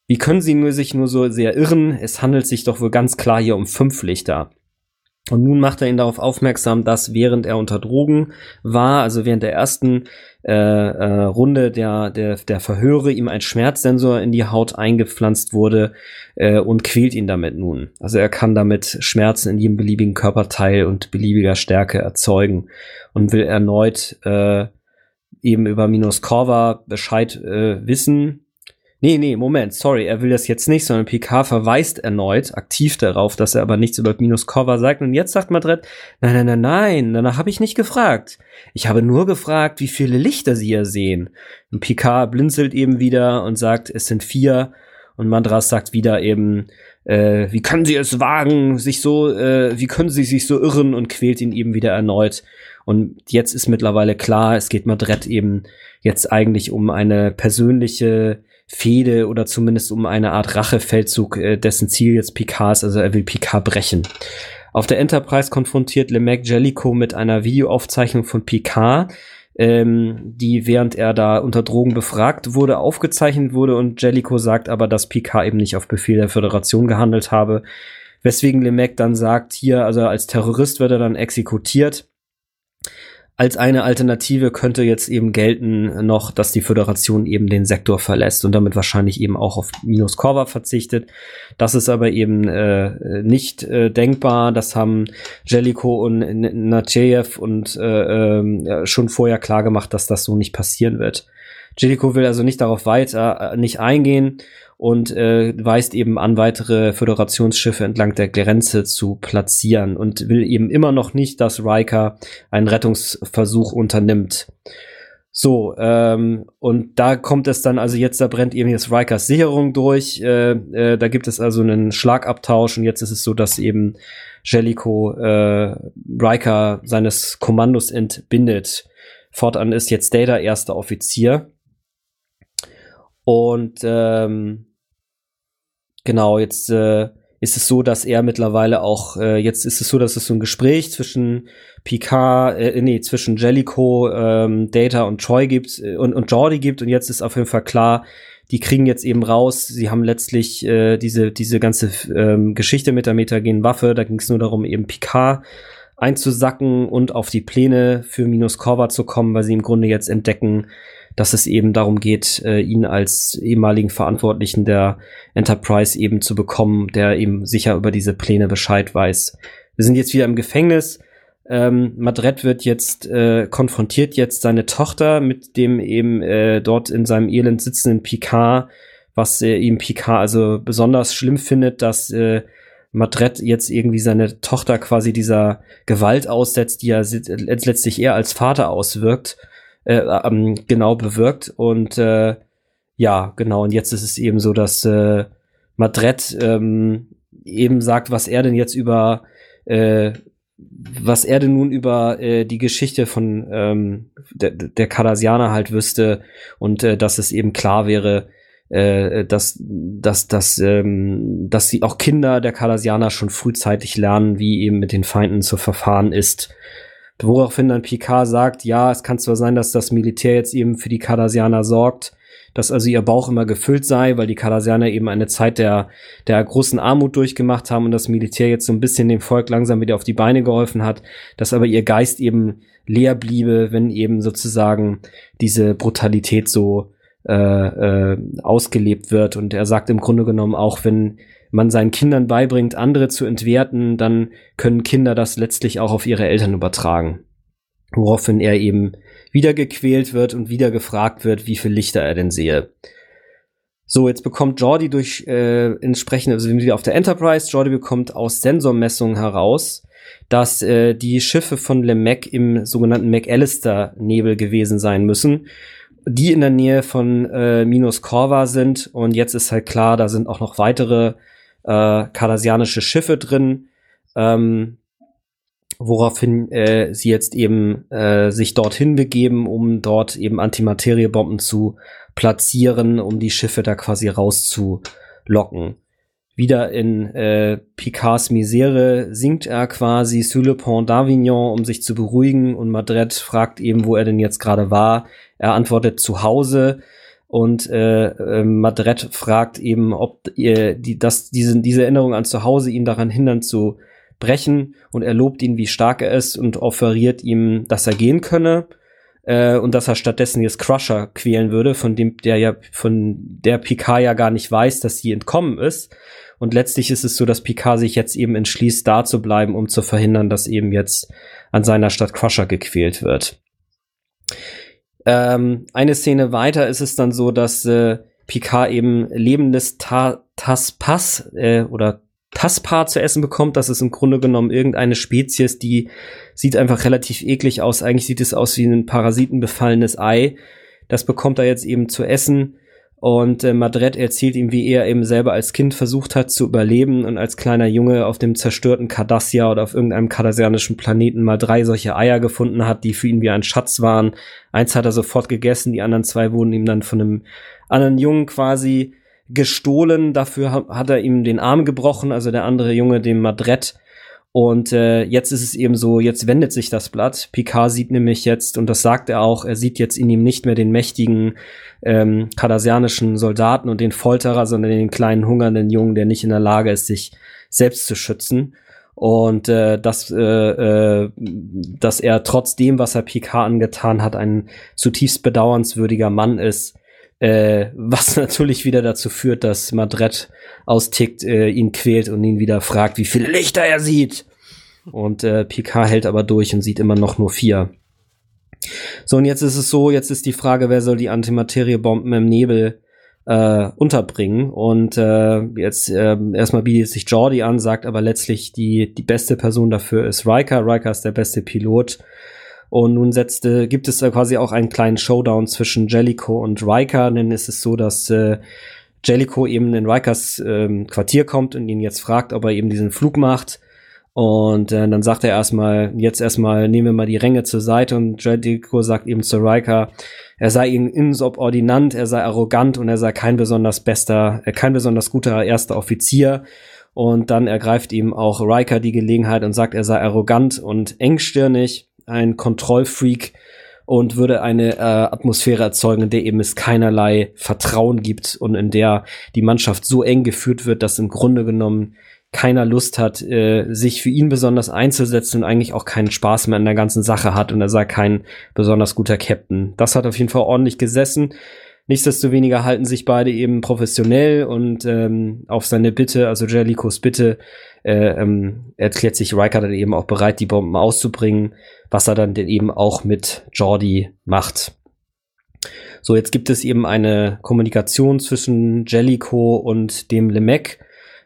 wie können Sie nur sich nur so sehr irren? Es handelt sich doch wohl ganz klar hier um fünf Lichter. Und nun macht er ihn darauf aufmerksam, dass während er unter Drogen war, also während der ersten äh, äh, Runde der, der, der Verhöre, ihm ein Schmerzsensor in die Haut eingepflanzt wurde äh, und quält ihn damit nun. Also er kann damit Schmerzen in jedem beliebigen Körperteil und beliebiger Stärke erzeugen und will erneut äh, eben über Minus Corva Bescheid äh, wissen, Nee, nee, Moment, sorry, er will das jetzt nicht, sondern Picard verweist erneut aktiv darauf, dass er aber nichts über Minus Cover sagt. Und jetzt sagt Madrid, nein, nein, nein, nein, danach habe ich nicht gefragt. Ich habe nur gefragt, wie viele Lichter sie hier sehen. Und Picard blinzelt eben wieder und sagt, es sind vier. Und Mandras sagt wieder eben, äh, wie können sie es wagen, sich so, äh, wie können sie sich so irren und quält ihn eben wieder erneut. Und jetzt ist mittlerweile klar, es geht Madrid eben jetzt eigentlich um eine persönliche Fehde oder zumindest um eine Art Rachefeldzug, äh, dessen Ziel jetzt Picard ist, also er will Picard brechen. Auf der Enterprise konfrontiert LeMac Jellicoe mit einer Videoaufzeichnung von Picard, ähm, die während er da unter Drogen befragt wurde, aufgezeichnet wurde und Jellicoe sagt aber, dass Picard eben nicht auf Befehl der Föderation gehandelt habe, weswegen LeMac dann sagt, hier, also als Terrorist wird er dann exekutiert als eine Alternative könnte jetzt eben gelten noch, dass die Föderation eben den Sektor verlässt und damit wahrscheinlich eben auch auf Minus Corva verzichtet. Das ist aber eben äh, nicht äh, denkbar. Das haben Jellico und Nacheyev und äh, äh, schon vorher klar gemacht, dass das so nicht passieren wird. Jellico will also nicht darauf weiter äh, nicht eingehen und äh, weist eben an, weitere Föderationsschiffe entlang der Grenze zu platzieren und will eben immer noch nicht, dass Riker einen Rettungsversuch unternimmt. So, ähm, und da kommt es dann, also jetzt, da brennt eben jetzt Rikers Sicherung durch, äh, äh, da gibt es also einen Schlagabtausch und jetzt ist es so, dass eben Jellico äh, Riker seines Kommandos entbindet. Fortan ist jetzt Data erster Offizier. Und ähm, Genau, jetzt äh, ist es so, dass er mittlerweile auch, äh, jetzt ist es so, dass es so ein Gespräch zwischen Picard, äh, nee, zwischen Jellico, ähm, Data und Troy gibt äh, und, und Jordi gibt. Und jetzt ist auf jeden Fall klar, die kriegen jetzt eben raus, sie haben letztlich äh, diese, diese ganze ähm, Geschichte mit der metagenen Waffe, da ging es nur darum, eben Picard einzusacken und auf die Pläne für Minus Corva zu kommen, weil sie im Grunde jetzt entdecken, dass es eben darum geht, äh, ihn als ehemaligen Verantwortlichen der Enterprise eben zu bekommen, der eben sicher über diese Pläne Bescheid weiß. Wir sind jetzt wieder im Gefängnis. Ähm, Madret wird jetzt äh, konfrontiert jetzt seine Tochter mit dem eben äh, dort in seinem Elend sitzenden Picard, was äh, ihm Picard also besonders schlimm findet, dass äh, Madret jetzt irgendwie seine Tochter quasi dieser Gewalt aussetzt, die er letztlich eher als Vater auswirkt äh, ähm, genau bewirkt. Und äh, ja, genau. Und jetzt ist es eben so, dass äh, Madret ähm, eben sagt, was er denn jetzt über äh, was er denn nun über äh, die Geschichte von ähm, der, der Cardassianer halt wüsste und äh, dass es eben klar wäre, äh, dass, dass, dass, ähm, dass sie auch Kinder der Cardassianer schon frühzeitig lernen, wie eben mit den Feinden zu verfahren ist. Woraufhin dann Picard sagt, ja, es kann zwar sein, dass das Militär jetzt eben für die Cardassianer sorgt, dass also ihr Bauch immer gefüllt sei, weil die Kardassianer eben eine Zeit der, der großen Armut durchgemacht haben und das Militär jetzt so ein bisschen dem Volk langsam wieder auf die Beine geholfen hat, dass aber ihr Geist eben leer bliebe, wenn eben sozusagen diese Brutalität so äh, äh, ausgelebt wird. Und er sagt im Grunde genommen auch, wenn man seinen Kindern beibringt, andere zu entwerten, dann können Kinder das letztlich auch auf ihre Eltern übertragen. Woraufhin er eben wieder gequält wird und wieder gefragt wird, wie viel Lichter er denn sehe. So, jetzt bekommt Jordi durch äh, entsprechend, also wir wieder auf der Enterprise, Jordi bekommt aus Sensormessungen heraus, dass äh, die Schiffe von LeMac im sogenannten McAllister-Nebel gewesen sein müssen, die in der Nähe von äh, Minus Corva sind. Und jetzt ist halt klar, da sind auch noch weitere äh, kardassianische Schiffe drin. Ähm, woraufhin äh, sie jetzt eben äh, sich dorthin begeben, um dort eben Antimateriebomben zu platzieren, um die Schiffe da quasi rauszulocken. Wieder in äh, Picards Misere sinkt er quasi sur le pont d'Avignon, um sich zu beruhigen und Madrid fragt eben, wo er denn jetzt gerade war. Er antwortet zu Hause und äh, äh, Madrid fragt eben, ob ihr die, dass diese, diese Erinnerung an zu Hause ihn daran hindern zu brechen und er lobt ihn, wie stark er ist und offeriert ihm, dass er gehen könne äh, und dass er stattdessen jetzt Crusher quälen würde, von dem der ja von der Picard ja gar nicht weiß, dass sie entkommen ist. Und letztlich ist es so, dass Picard sich jetzt eben entschließt, da zu bleiben, um zu verhindern, dass eben jetzt an seiner Stadt Crusher gequält wird. Ähm, eine Szene weiter ist es dann so, dass äh, Picard eben lebendes Ta Taspas äh, oder Taspar zu essen bekommt. Das ist im Grunde genommen irgendeine Spezies, die sieht einfach relativ eklig aus. Eigentlich sieht es aus wie ein parasitenbefallenes Ei. Das bekommt er jetzt eben zu essen. Und äh, Madred erzählt ihm, wie er eben selber als Kind versucht hat zu überleben und als kleiner Junge auf dem zerstörten Cardassia oder auf irgendeinem kardassianischen Planeten mal drei solche Eier gefunden hat, die für ihn wie ein Schatz waren. Eins hat er sofort gegessen, die anderen zwei wurden ihm dann von einem anderen Jungen quasi gestohlen. Dafür hat er ihm den Arm gebrochen, also der andere Junge, dem Madret. Und äh, jetzt ist es eben so, jetzt wendet sich das Blatt. Picard sieht nämlich jetzt, und das sagt er auch, er sieht jetzt in ihm nicht mehr den mächtigen ähm, kardassianischen Soldaten und den Folterer, sondern den kleinen hungernden Jungen, der nicht in der Lage ist, sich selbst zu schützen. Und äh, dass, äh, äh, dass er trotz dem, was er Picard angetan hat, ein zutiefst bedauernswürdiger Mann ist, äh, was natürlich wieder dazu führt, dass Madret austickt, äh, ihn quält und ihn wieder fragt, wie viele Lichter er sieht. Und äh, Picard hält aber durch und sieht immer noch nur vier. So, und jetzt ist es so, jetzt ist die Frage, wer soll die Antimateriebomben im Nebel äh, unterbringen. Und äh, jetzt äh, erstmal bietet sich Jordi an, sagt aber letztlich, die, die beste Person dafür ist Riker. Riker ist der beste Pilot. Und nun setzte, gibt es da quasi auch einen kleinen Showdown zwischen Jellico und Riker, denn es ist so, dass äh, Jellico eben in Rikers ähm, Quartier kommt und ihn jetzt fragt, ob er eben diesen Flug macht. Und äh, dann sagt er erstmal, jetzt erstmal nehmen wir mal die Ränge zur Seite und Jellico sagt eben zu Riker, er sei ihm insubordinant, er sei arrogant und er sei kein besonders bester, äh, kein besonders guter erster Offizier. Und dann ergreift ihm auch Riker die Gelegenheit und sagt, er sei arrogant und engstirnig ein Kontrollfreak und würde eine äh, Atmosphäre erzeugen, in der eben es keinerlei Vertrauen gibt und in der die Mannschaft so eng geführt wird, dass im Grunde genommen keiner Lust hat, äh, sich für ihn besonders einzusetzen und eigentlich auch keinen Spaß mehr an der ganzen Sache hat und er sei kein besonders guter Captain. Das hat auf jeden Fall ordentlich gesessen. Nichtsdestoweniger halten sich beide eben professionell und ähm, auf seine Bitte, also Jellicos Bitte, äh, ähm, erklärt sich Riker dann eben auch bereit, die Bomben auszubringen, was er dann eben auch mit Jordi macht. So, jetzt gibt es eben eine Kommunikation zwischen Jellico und dem Lemec.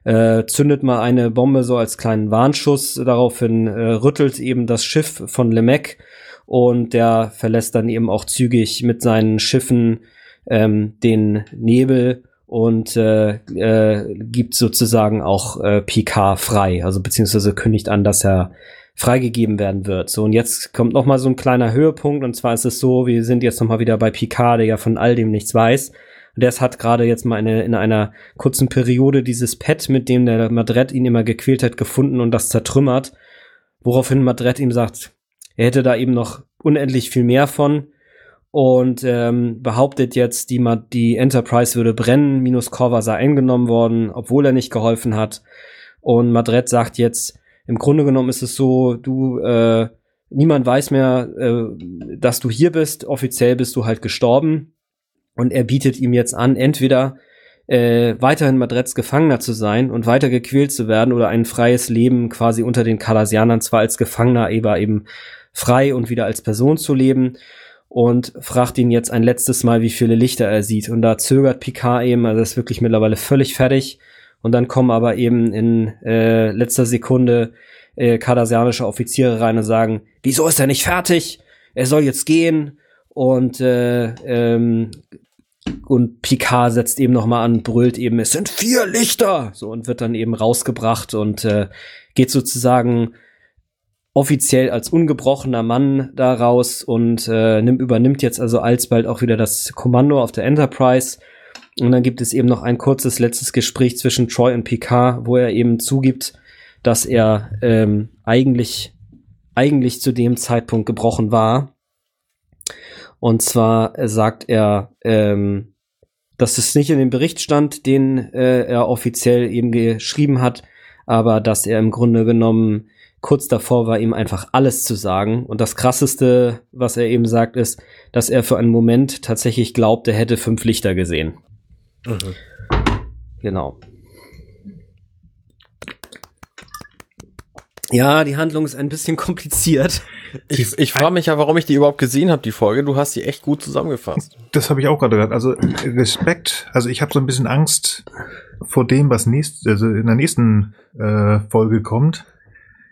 Äh, zündet mal eine Bombe so als kleinen Warnschuss. Daraufhin äh, rüttelt eben das Schiff von Lemec und der verlässt dann eben auch zügig mit seinen Schiffen ähm, den Nebel und äh, äh, gibt sozusagen auch äh, PK frei, also beziehungsweise kündigt an, dass er freigegeben werden wird. So, und jetzt kommt noch mal so ein kleiner Höhepunkt, und zwar ist es so, wir sind jetzt noch mal wieder bei Picard, der ja von all dem nichts weiß. Und der hat gerade jetzt mal eine, in einer kurzen Periode dieses Pad, mit dem der Madrid ihn immer gequält hat, gefunden und das zertrümmert. Woraufhin Madrid ihm sagt, er hätte da eben noch unendlich viel mehr von und ähm, behauptet jetzt, die, die Enterprise würde brennen, minus Corva sei eingenommen worden, obwohl er nicht geholfen hat. Und Madrid sagt jetzt, im Grunde genommen ist es so, du, äh, niemand weiß mehr, äh, dass du hier bist, offiziell bist du halt gestorben. Und er bietet ihm jetzt an, entweder äh, weiterhin Madreds Gefangener zu sein und weiter gequält zu werden oder ein freies Leben quasi unter den Kardassianern zwar als Gefangener, aber eben frei und wieder als Person zu leben und fragt ihn jetzt ein letztes Mal, wie viele Lichter er sieht. Und da zögert Picard eben, also ist wirklich mittlerweile völlig fertig. Und dann kommen aber eben in äh, letzter Sekunde äh, kardassianische Offiziere rein und sagen, wieso ist er nicht fertig? Er soll jetzt gehen. Und äh, ähm, und Picard setzt eben noch mal an, brüllt eben, es sind vier Lichter, so und wird dann eben rausgebracht und äh, geht sozusagen offiziell als ungebrochener Mann daraus und äh, nimmt, übernimmt jetzt also alsbald auch wieder das Kommando auf der Enterprise. Und dann gibt es eben noch ein kurzes letztes Gespräch zwischen Troy und Picard, wo er eben zugibt, dass er ähm, eigentlich, eigentlich zu dem Zeitpunkt gebrochen war. Und zwar sagt er, ähm, dass es nicht in dem Bericht stand, den äh, er offiziell eben geschrieben hat, aber dass er im Grunde genommen kurz davor war, ihm einfach alles zu sagen. Und das krasseste, was er eben sagt, ist, dass er für einen Moment tatsächlich glaubt, er hätte fünf Lichter gesehen. Mhm. Genau. Ja, die Handlung ist ein bisschen kompliziert. Ich, ich frage mich ja, warum ich die überhaupt gesehen habe, die Folge. Du hast die echt gut zusammengefasst. Das habe ich auch gerade gehört. Also Respekt. Also ich habe so ein bisschen Angst vor dem, was nächst, also in der nächsten äh, Folge kommt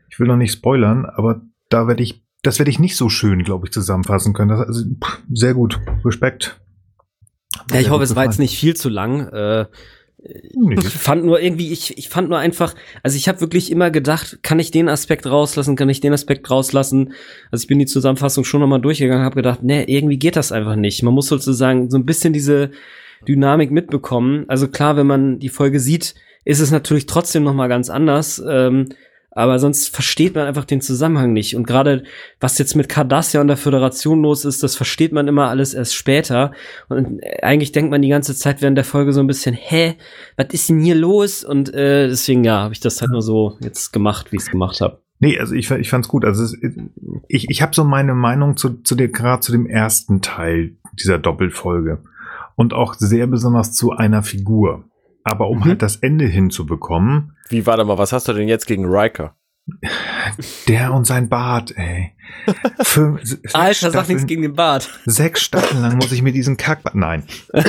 ich will noch nicht spoilern, aber da werde ich, das werde ich nicht so schön, glaube ich, zusammenfassen können. Das, also, sehr gut. Respekt. Ja, ich hoffe, es war jetzt nicht viel zu lang. Äh, nee. Ich fand nur irgendwie, ich, ich fand nur einfach, also ich habe wirklich immer gedacht, kann ich den Aspekt rauslassen, kann ich den Aspekt rauslassen? Also ich bin die Zusammenfassung schon nochmal durchgegangen, habe gedacht, nee, irgendwie geht das einfach nicht. Man muss sozusagen so ein bisschen diese Dynamik mitbekommen. Also klar, wenn man die Folge sieht, ist es natürlich trotzdem nochmal ganz anders. Ähm, aber sonst versteht man einfach den Zusammenhang nicht. Und gerade was jetzt mit Cardassia und der Föderation los ist, das versteht man immer alles erst später. Und eigentlich denkt man die ganze Zeit während der Folge so ein bisschen, hä, was ist denn hier los? Und äh, deswegen, ja, habe ich das halt nur so jetzt gemacht, wie ich es gemacht habe. Nee, also ich, ich fand's gut. Also es, ich, ich habe so meine Meinung zu, zu der, gerade zu dem ersten Teil dieser Doppelfolge. Und auch sehr besonders zu einer Figur. Aber um mhm. halt das Ende hinzubekommen. Wie, warte mal, was hast du denn jetzt gegen Riker? Der und sein Bart, ey. Fünf, Alter, Staffeln, sag nichts gegen den Bart. Sechs Staffeln lang muss ich mir diesen Kackbart. Nein.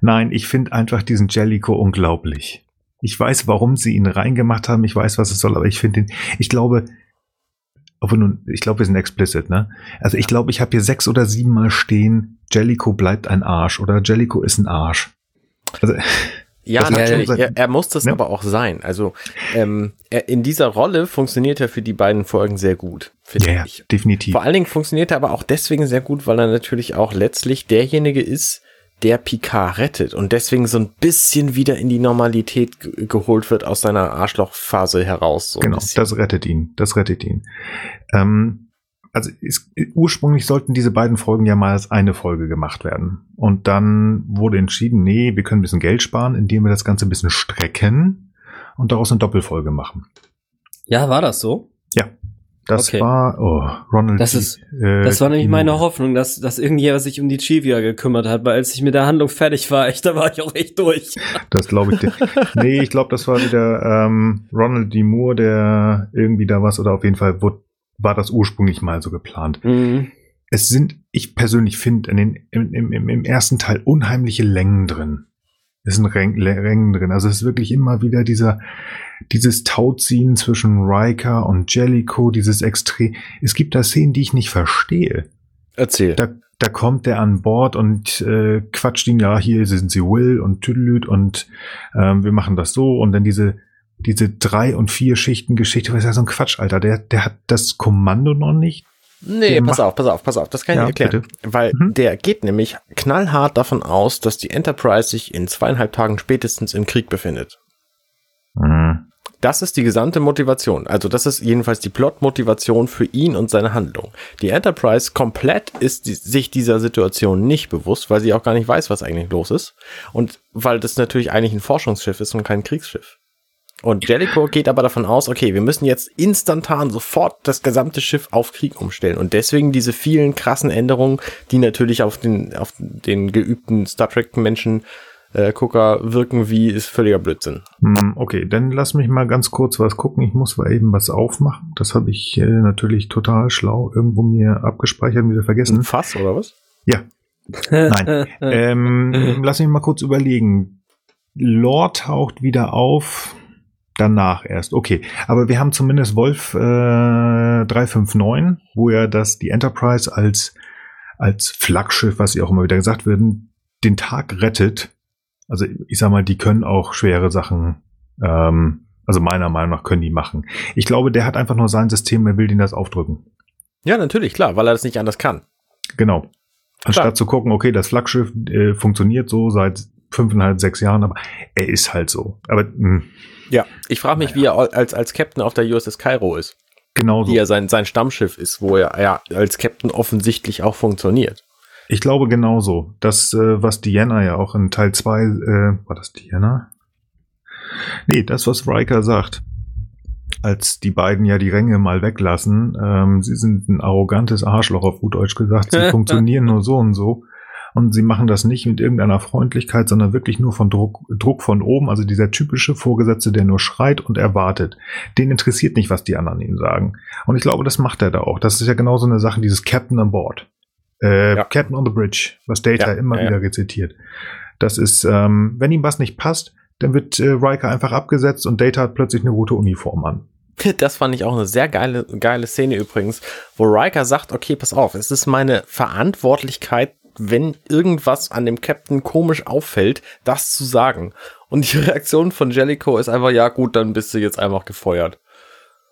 Nein, ich finde einfach diesen Jellico unglaublich. Ich weiß, warum sie ihn reingemacht haben. Ich weiß, was es soll, aber ich finde ihn, ich glaube, obwohl nun, ich glaube, wir sind explicit, ne? Also ich glaube, ich habe hier sechs oder sieben Mal stehen, Jellico bleibt ein Arsch oder Jellico ist ein Arsch. Also, ja, natürlich. Er, er, muss das ja. aber auch sein. Also ähm, er, in dieser Rolle funktioniert er für die beiden Folgen sehr gut, ja, ich. Definitiv. Vor allen Dingen funktioniert er aber auch deswegen sehr gut, weil er natürlich auch letztlich derjenige ist, der Picard rettet und deswegen so ein bisschen wieder in die Normalität geholt wird aus seiner Arschlochphase heraus. So genau, das rettet ihn. Das rettet ihn. Ähm, also ist, ursprünglich sollten diese beiden Folgen ja mal als eine Folge gemacht werden. Und dann wurde entschieden, nee, wir können ein bisschen Geld sparen, indem wir das Ganze ein bisschen strecken und daraus eine Doppelfolge machen. Ja, war das so? Ja. Das okay. war, oh, Ronald. Das ist, äh, das war nämlich meine Hoffnung, dass, dass irgendjemand sich um die Chivia gekümmert hat, weil als ich mit der Handlung fertig war, ich, da war ich auch echt durch. Das glaube ich nee, ich glaube, das war wieder ähm, Ronald D. Moore, der irgendwie da was, oder auf jeden Fall wurde war das ursprünglich mal so geplant. Mhm. Es sind, ich persönlich finde, im, im, im ersten Teil unheimliche Längen drin. Es sind Längen drin. Also es ist wirklich immer wieder dieser, dieses Tauziehen zwischen Riker und Jellico, dieses Extrem. Es gibt da Szenen, die ich nicht verstehe. Erzähl. Da da kommt der an Bord und äh, quatscht ihn, ja, hier sind sie Will und Tüdelüt und ähm, wir machen das so und dann diese diese drei und vier Schichten Geschichte, was ist ja so ein Quatsch, Alter. Der, der hat das Kommando noch nicht. Nee, Der pass auf, pass auf, pass auf, das kann ich Ja, dir erklären. bitte. Weil Mhm. der geht nämlich knallhart davon aus, dass die Enterprise sich in zweieinhalb Tagen spätestens im Krieg befindet. Mhm. Das ist die gesamte Motivation. Also das ist jedenfalls die Plot-Motivation für ihn und seine Handlung. Die Enterprise komplett ist die, sich dieser Situation nicht bewusst, weil sie auch gar nicht weiß, was eigentlich los ist. Und weil das natürlich eigentlich ein Forschungsschiff ist und kein Kriegsschiff. Und Jellicoe geht aber davon aus, okay, wir müssen jetzt instantan sofort das gesamte Schiff auf Krieg umstellen. Und deswegen diese vielen krassen Änderungen, die natürlich auf den, auf den geübten Star Trek-Menschen äh, Gucker wirken wie ist völliger Blödsinn. Hm, Okay, dann lass mich mal ganz kurz was gucken. Ich muss mal eben was aufmachen. Das habe ich äh, natürlich total schlau irgendwo mir abgespeichert und wieder Ein vergessen. Fass oder was? Ja, Nein. ähm, lass mich mal kurz überlegen. Lore taucht wieder auf. Danach erst. Okay. Aber wir haben zumindest Wolf äh, 359, wo ja das die Enterprise als, als Flaggschiff, was sie auch immer wieder gesagt werden, den Tag rettet. Also ich sag mal, die können auch schwere Sachen, ähm, also meiner Meinung nach können die machen. Ich glaube, der hat einfach nur sein System, er will denen das aufdrücken. Ja, natürlich, klar, weil er das nicht anders kann. Genau. Anstatt Klar. zu gucken, okay, das Flaggschiff äh, funktioniert so seit fünfeinhalb, sechs Jahren, aber er ist halt so. Aber mh, Ja. Ich frage mich, wie er als, als Captain auf der USS Cairo ist. genau so. Wie er sein, sein Stammschiff ist, wo er ja als Captain offensichtlich auch funktioniert. Ich glaube genauso. Das, äh, was Diana ja auch in Teil 2, äh, war das Diana? Nee, das, was Riker sagt. Als die beiden ja die Ränge mal weglassen, ähm, sie sind ein arrogantes Arschloch auf gut Deutsch gesagt. Sie funktionieren nur so und so. Und sie machen das nicht mit irgendeiner Freundlichkeit, sondern wirklich nur von Druck, Druck von oben. Also dieser typische Vorgesetzte, der nur schreit und erwartet. Den interessiert nicht, was die anderen ihm sagen. Und ich glaube, das macht er da auch. Das ist ja genau so eine Sache, dieses Captain on Board. Äh, Ja. Captain on the Bridge, was Data Ja, immer ja, wieder rezitiert. Das ist, ähm, wenn ihm was nicht passt, dann wird äh, Riker einfach abgesetzt und Data hat plötzlich eine rote Uniform an. Das fand ich auch eine sehr geile, geile Szene übrigens, wo Riker sagt, okay, pass auf, es ist meine Verantwortlichkeit, wenn irgendwas an dem Captain komisch auffällt, das zu sagen. Und die Reaktion von Jellicoe ist einfach, ja gut, dann bist du jetzt einfach gefeuert.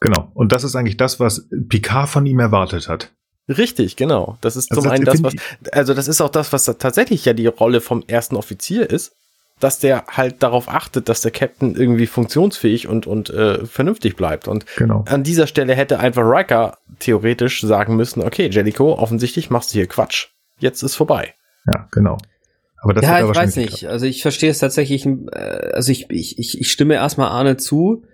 Genau. Und das ist eigentlich das, was Picard von ihm erwartet hat. Richtig, genau. Das ist Also zum das einen das, was, also das ist auch das, was tatsächlich ja die Rolle vom ersten Offizier ist, dass der halt darauf achtet, dass der Captain irgendwie funktionsfähig und, und äh, vernünftig bleibt. Und Genau. an dieser Stelle hätte einfach Riker theoretisch sagen müssen, okay, Jellicoe, offensichtlich machst du hier Quatsch. Jetzt ist vorbei. Ja, genau. Aber das ja, ich weiß nicht. Also ich verstehe es tatsächlich, äh, also ich, ich, ich, ich stimme erstmal Arne zu.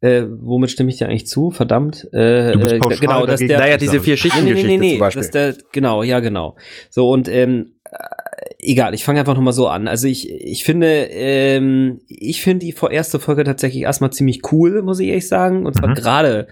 Äh, womit stimme ich dir eigentlich zu? Verdammt. Äh, Du bist äh, genau, dass der, naja, diese vier Schichten Nee, nee, nee, nee, zum Beispiel. dass der, genau, ja, genau. So, und ähm, äh, egal, ich fange einfach nochmal so an. Also ich, ich finde, ähm, ich finde die erste Folge tatsächlich erstmal ziemlich cool, muss ich ehrlich sagen. Und zwar Mhm. gerade,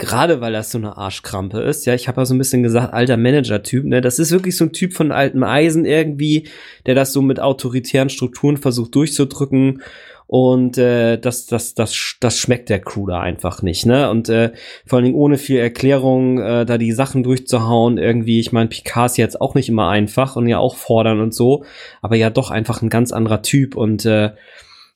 gerade weil das so eine Arschkrampe ist. Ja, ich habe ja so ein bisschen gesagt, alter Manager-Typ, ne? Das ist wirklich so ein Typ von altem Eisen irgendwie, der das so mit autoritären Strukturen versucht durchzudrücken. Und äh, das, das, das, das schmeckt der Crew da einfach nicht, ne? Und äh, vor allen Dingen ohne viel Erklärung, äh, da die Sachen durchzuhauen, irgendwie, ich meine, Picard ist jetzt auch nicht immer einfach und ja auch fordern und so, aber ja doch einfach ein ganz anderer Typ und äh,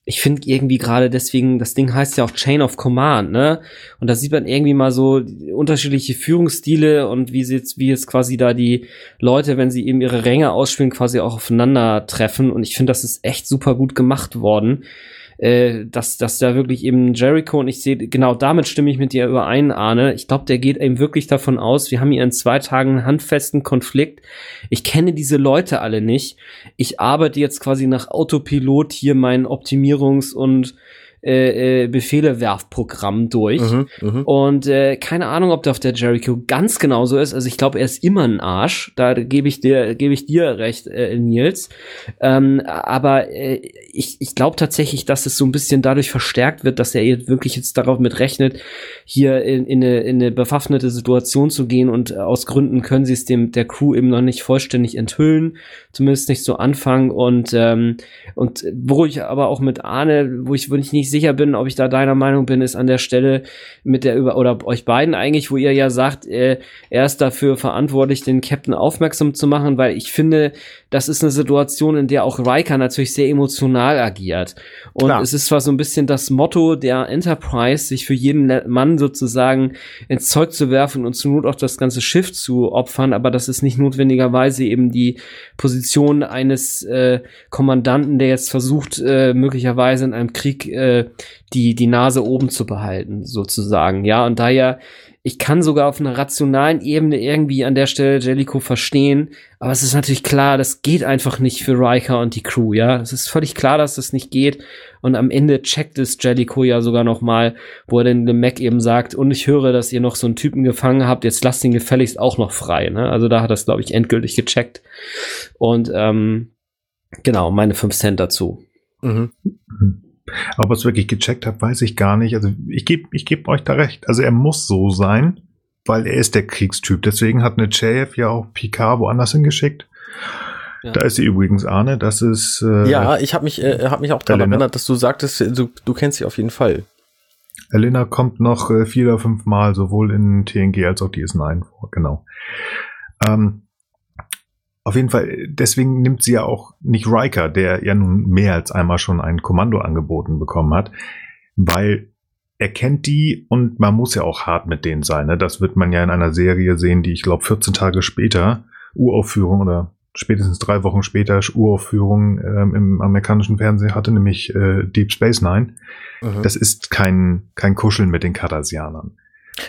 ich finde irgendwie gerade deswegen, das Ding heißt ja auch Chain of Command, ne? Und da sieht man irgendwie mal so unterschiedliche Führungsstile und wie jetzt, wie jetzt quasi da die Leute, wenn sie eben ihre Ränge ausspielen, quasi auch aufeinandertreffen. Und ich finde, das ist echt super gut gemacht worden. Äh, dass, dass da wirklich eben Jericho und ich sehe, genau damit stimme ich mit dir überein, Arne. Ich glaube, der geht eben wirklich davon aus, wir haben hier in zwei Tagen einen handfesten Konflikt. Ich kenne diese Leute alle nicht. Ich arbeite jetzt quasi nach Autopilot hier mein Optimierungs- und äh, äh, Befehle-Werfprogramm durch. Mhm, mhm. Und äh, keine Ahnung, ob der auf der Jericho ganz genauso ist. Also ich glaube, er ist immer ein Arsch. Da gebe ich dir, gebe ich dir recht, äh, Nils. Ähm, aber äh, ich, ich glaube tatsächlich, dass es so ein bisschen dadurch verstärkt wird, dass er jetzt wirklich jetzt darauf mit rechnet, hier in, in, eine, in eine bewaffnete Situation zu gehen und aus Gründen können sie es dem der Crew eben noch nicht vollständig enthüllen, zumindest nicht so anfangen und ähm, und wo ich aber auch mit Arne, wo ich, wo ich nicht sicher bin, ob ich da deiner Meinung bin, ist an der Stelle mit der über oder euch beiden eigentlich, wo ihr ja sagt, äh, er ist dafür verantwortlich, den Captain aufmerksam zu machen, weil ich finde, das ist eine Situation, in der auch Riker natürlich sehr emotional agiert. Und Klar. es ist zwar so ein bisschen das Motto der Enterprise, sich für jeden Mann sozusagen ins Zeug zu werfen und zur Not auch das ganze Schiff zu opfern, aber das ist nicht notwendigerweise eben die Position eines äh, Kommandanten, der jetzt versucht, äh, möglicherweise in einem Krieg äh, die, die Nase oben zu behalten, sozusagen. Ja, und daher ich kann sogar auf einer rationalen Ebene irgendwie an der Stelle Jellicoe verstehen, aber es ist natürlich klar, das geht einfach nicht für Riker und die Crew, ja. Es ist völlig klar, dass das nicht geht und am Ende checkt es Jellicoe ja sogar noch mal, wo er dann dem Mac eben sagt, und ich höre, dass ihr noch so einen Typen gefangen habt, jetzt lasst ihn gefälligst auch noch frei, ne? Also da hat er es, glaube ich, endgültig gecheckt und ähm, genau, meine fünf Cent dazu. Mhm. mhm. Ob er es wirklich gecheckt hat, weiß ich gar nicht. Also ich gebe ich geb euch da recht. Also er muss so sein, weil er ist der Kriegstyp. Deswegen hat eine JF ja auch Picard woanders hingeschickt. Ja. Da ist sie übrigens Arne, das ist. Äh, ja, ich habe mich, äh, hab mich auch daran erinnert, dass du sagtest, du, du kennst sie auf jeden Fall. Elena kommt noch äh, vier oder fünf Mal sowohl in TNG als auch DS9 vor, genau. Ähm, auf jeden Fall, deswegen nimmt sie ja auch nicht Riker, der ja nun mehr als einmal schon ein Kommando angeboten bekommen hat, weil er kennt die und man muss ja auch hart mit denen sein. Ne? Das wird man ja in einer Serie sehen, die ich glaube 14 Tage später Uraufführung oder spätestens drei Wochen später Uraufführung ähm, im amerikanischen Fernsehen hatte, nämlich äh, Deep Space Nine. Mhm. Das ist kein, kein Kuscheln mit den Cardassianern.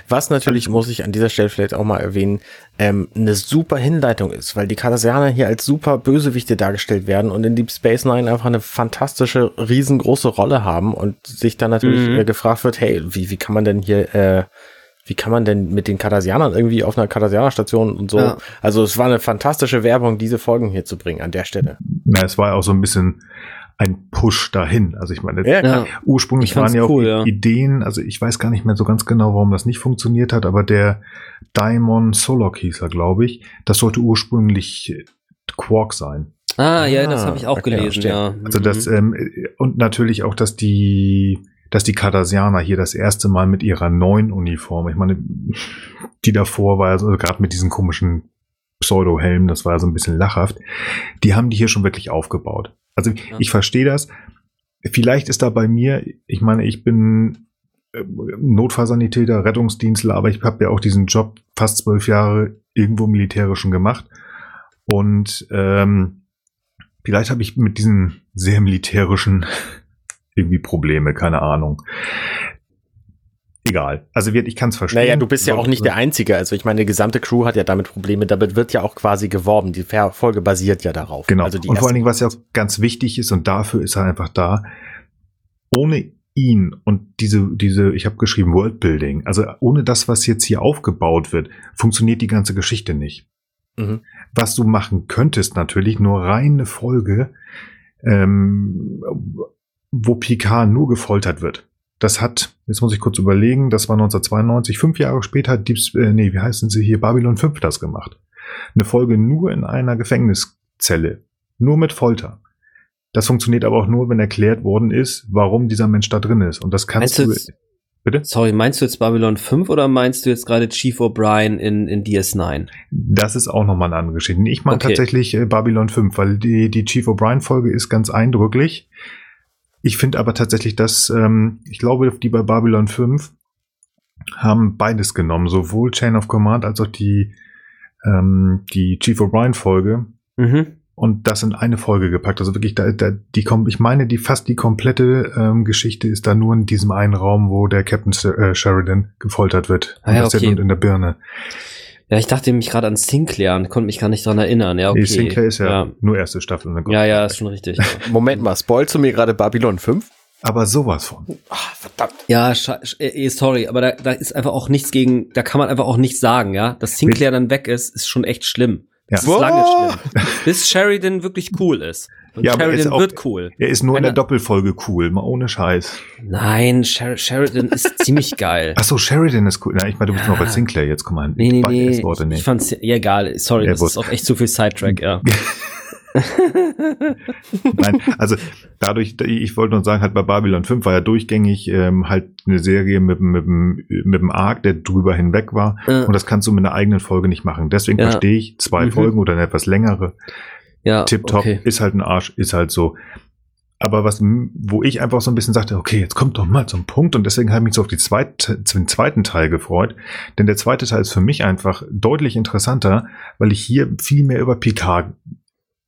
Was natürlich, muss ich an dieser Stelle vielleicht auch mal erwähnen, ähm, eine super Hinleitung ist, weil die Cardassianer hier als super Bösewichte dargestellt werden und in Deep Space Nine einfach eine fantastische, riesengroße Rolle haben und sich dann natürlich mhm. äh, gefragt wird, hey, wie, wie kann man denn hier, äh, wie kann man denn mit den Cardassianern irgendwie auf einer Cardassianerstation und so? Ja. Also es war eine fantastische Werbung, diese Folgen hier zu bringen an der Stelle. Na, es war auch so ein bisschen ein Push dahin. Also ich meine, ja, ursprünglich waren ja auch cool, ja. Ideen, also ich weiß gar nicht mehr so ganz genau, warum das nicht funktioniert hat, aber der Diamond Solok hieß er, glaube ich, das sollte ursprünglich Quark sein. Ah, ja, ah, das habe ich auch okay, gelesen, ja. Also das, mhm. ähm, und natürlich auch, dass die, dass die Cardassianer hier das erste Mal mit ihrer neuen Uniform, ich meine, die davor war, also gerade mit diesen komischen Pseudo-Helm, das war ja so ein bisschen lachhaft, die haben die hier schon wirklich aufgebaut. Also ja. ich verstehe das. Vielleicht ist da bei mir, ich meine, ich bin äh, Notfallsanitäter, Rettungsdienstler, aber ich habe ja auch diesen Job fast zwölf Jahre irgendwo militärischen gemacht. Und ähm, vielleicht habe ich mit diesen sehr militärischen irgendwie Probleme, keine Ahnung egal. Also ich kann es verstehen. Naja, du bist ja auch nicht der Einzige. Also ich meine, die gesamte Crew hat ja damit Probleme. Damit wird ja auch quasi geworben. Die Folge basiert ja darauf. Genau. Also und vor allen Dingen, was ja auch ganz wichtig ist, und dafür ist er einfach da, ohne ihn und diese, diese, ich habe geschrieben, Worldbuilding, also ohne das, was jetzt hier aufgebaut wird, funktioniert die ganze Geschichte nicht. Mhm. Was du machen könntest, natürlich nur reine Folge, ähm, wo Picard nur gefoltert wird. Das hat, jetzt muss ich kurz überlegen, das war 1992, fünf Jahre später hat Deep, äh, nee, wie heißen sie hier, Babylon 5 das gemacht. Eine Folge nur in einer Gefängniszelle. Nur mit Folter. Das funktioniert aber auch nur, wenn erklärt worden ist, warum dieser Mensch da drin ist. Und das kannst du. Jetzt, bitte? Sorry, meinst du jetzt Babylon 5 oder meinst du jetzt gerade Chief O'Brien in, in DS9? Das ist auch nochmal eine andere Geschichte. Ich meine okay. tatsächlich äh, Babylon 5, weil die, die Chief O'Brien-Folge ist ganz eindrücklich. Ich finde aber tatsächlich, dass, ähm, ich glaube, die bei Babylon 5 haben beides genommen, sowohl Chain of Command als auch die, ähm, die Chief O'Brien Folge. Mhm. Und das in eine Folge gepackt. Also wirklich, da, da, die kommt, ich meine, die fast die komplette ähm, Geschichte ist da nur in diesem einen Raum, wo der Captain äh, Sheridan gefoltert wird. Ah, ja, okay. und in der Birne. Ja, ich dachte mich gerade an Sinclair und konnte mich gar nicht dran erinnern. Ja, okay. Nee, Sinclair ist ja, ja, nur erste Staffel. Ja, ja, ist schon richtig. Moment mal, spoilst du mir gerade Babylon 5? Aber sowas von. Ach, verdammt. Ja, äh, äh, sorry, aber da, da ist einfach auch nichts gegen, da kann man einfach auch nichts sagen, ja. Dass Sinclair dann weg ist, ist schon echt schlimm. Ja. Das ist lange schlimm. Bis Sheridan wirklich cool ist. Und ja, Sheridan auch, wird cool. Er ist nur Wenn in der Doppelfolge cool, mal ohne Scheiß. Nein, Sher Sheridan ist ziemlich geil. Ach so, Sheridan ist cool. Na, ich meine, du bist ja. noch bei Sinclair jetzt, komm mal. Nee, nee, nee. Ich fand's, ja, egal. Sorry, ja, das ist auch echt zu viel Sidetrack, ja. Nein, also dadurch, ich wollte nur sagen, halt bei Babylon 5 war ja durchgängig ähm, halt eine Serie mit, mit, mit dem Arc, der drüber hinweg war. Ja. Und das kannst du mit einer eigenen Folge nicht machen. Deswegen Ja. verstehe ich zwei Mhm. Folgen oder eine etwas längere. Ja, Tipptopp, okay. ist halt ein Arsch, ist halt so. Aber was, wo ich einfach so ein bisschen sagte, okay, jetzt kommt doch mal zum Punkt und deswegen habe ich mich so auf die zweite, den zweiten Teil gefreut. Denn der zweite Teil ist für mich einfach deutlich interessanter, weil ich hier viel mehr über Picard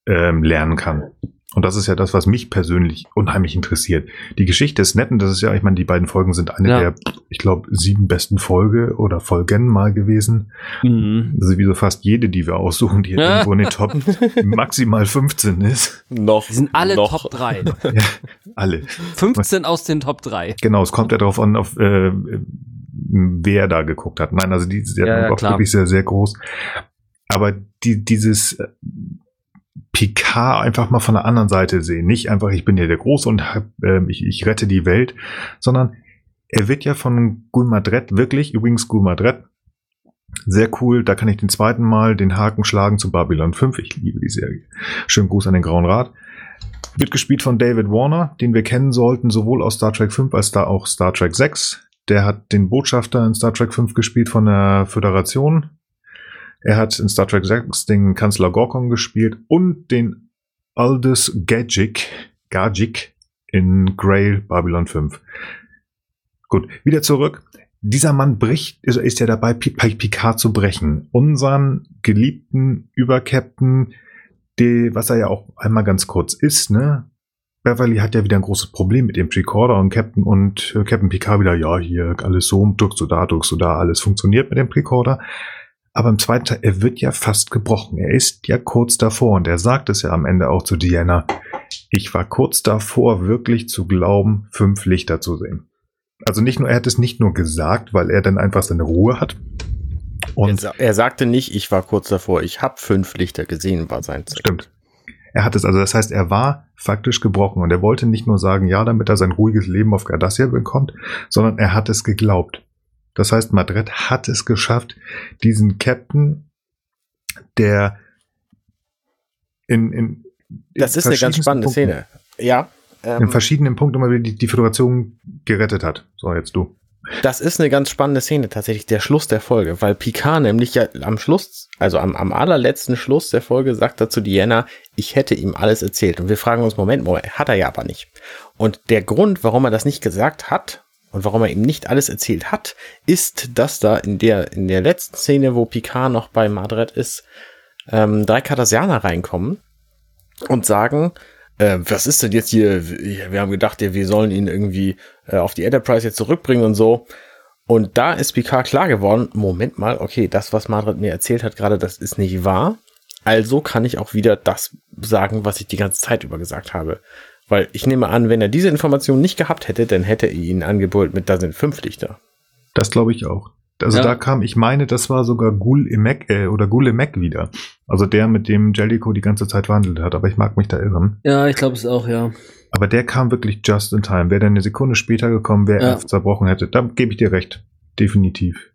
ähm, lernen kann. Und das ist ja das, was mich persönlich unheimlich interessiert. Die Geschichte ist nett und das ist ja, ich meine, die beiden Folgen sind eine Ja. der, ich glaube, sieben besten Folge oder Folgen mal gewesen. Mhm. Also wie so fast jede, die wir aussuchen, die Ja. irgendwo in den Top maximal 15 ist. Noch. Die sind alle noch. Top 3. Ja, alle. 15 aus den Top 3. Genau, es kommt ja darauf an, auf äh, wer da geguckt hat. Nein, also die ist ja, Ja, auch klar. wirklich sehr, sehr groß. Aber die, dieses Picard einfach mal von der anderen Seite sehen. Nicht einfach, ich bin ja der Große und hab, äh, ich, ich rette die Welt, sondern er wird ja von Gulmadret wirklich, übrigens Gulmadret, sehr cool, da kann ich den zweiten Mal den Haken schlagen zu Babylon 5. Ich liebe die Serie. Schönen Gruß an den Grauen Rat. Wird gespielt von David Warner, den wir kennen sollten, sowohl aus Star Trek 5 als da auch Star Trek 6. Der hat den Botschafter in Star Trek 5 gespielt von der Föderation. Er hat in Star Trek 6 den Kanzler Gorkon gespielt und den Aldous Gadgic, Gadgic in Grail Babylon 5. Gut, wieder zurück. Dieser Mann bricht, ist, ist ja dabei, Pi- Pi- Picard zu brechen. Unseren geliebten Übercaptain, was er ja auch einmal ganz kurz ist, ne? Beverly hat ja wieder ein großes Problem mit dem Recorder und Captain und äh, Captain Picard wieder, ja, hier alles so, drückst du da, drückst du da, alles funktioniert mit dem Recorder. Aber im zweiten Teil, er wird ja fast gebrochen. Er ist ja kurz davor und er sagt es ja am Ende auch zu Diana. Ich war kurz davor, wirklich zu glauben, fünf Lichter zu sehen. Also nicht nur, er hat es nicht nur gesagt, weil er dann einfach seine Ruhe hat. Er, Und sa- er sagte nicht, ich war kurz davor, ich habe fünf Lichter gesehen, war sein Ziel. Stimmt. Er hat es, also das heißt, er war faktisch gebrochen und er wollte nicht nur sagen, ja, damit er sein ruhiges Leben auf Cardassia bekommt, sondern er hat es geglaubt. Das heißt, Madrid hat es geschafft, diesen Captain, der in, in, Das in ist eine ganz spannende Punkten- Szene. Ja. In Ähm, verschiedenen Punkten immer wieder die, die Föderation gerettet hat. So, jetzt du. das ist eine ganz spannende Szene, tatsächlich der Schluss der Folge, weil Picard nämlich ja am Schluss, also am, am allerletzten Schluss der Folge, sagt er zu Diana, ich hätte ihm alles erzählt. Und wir fragen uns, Moment, Moment, hat er ja aber nicht. Und der Grund, warum er das nicht gesagt hat und warum er ihm nicht alles erzählt hat, ist, dass da in der, in der letzten Szene, wo Picard noch bei Madrid ist, ähm, drei Cardassianer reinkommen und sagen, äh, was ist denn jetzt hier? Wir haben gedacht, wir sollen ihn irgendwie äh, auf die Enterprise jetzt zurückbringen und so. Und da ist Picard klar geworden, Moment mal, okay, das, was Madrid mir erzählt hat gerade, das ist nicht wahr. Also kann ich auch wieder das sagen, was ich die ganze Zeit über gesagt habe. Weil ich nehme an, wenn er diese Information nicht gehabt hätte, dann hätte er ihn angebrüllt mit, da sind fünf Lichter. Das glaube ich auch. Also Ja. da kam, ich meine, das war sogar Gul Emek äh, oder Gul Emek wieder. Also der, mit dem Jellicoe die ganze Zeit verhandelt hat, aber ich mag mich da irren. Ja, ich glaube es auch, ja. Aber der kam wirklich just in time. Wäre der eine Sekunde später gekommen, wäre Ja. er zerbrochen hätte. Da gebe ich dir recht. Definitiv.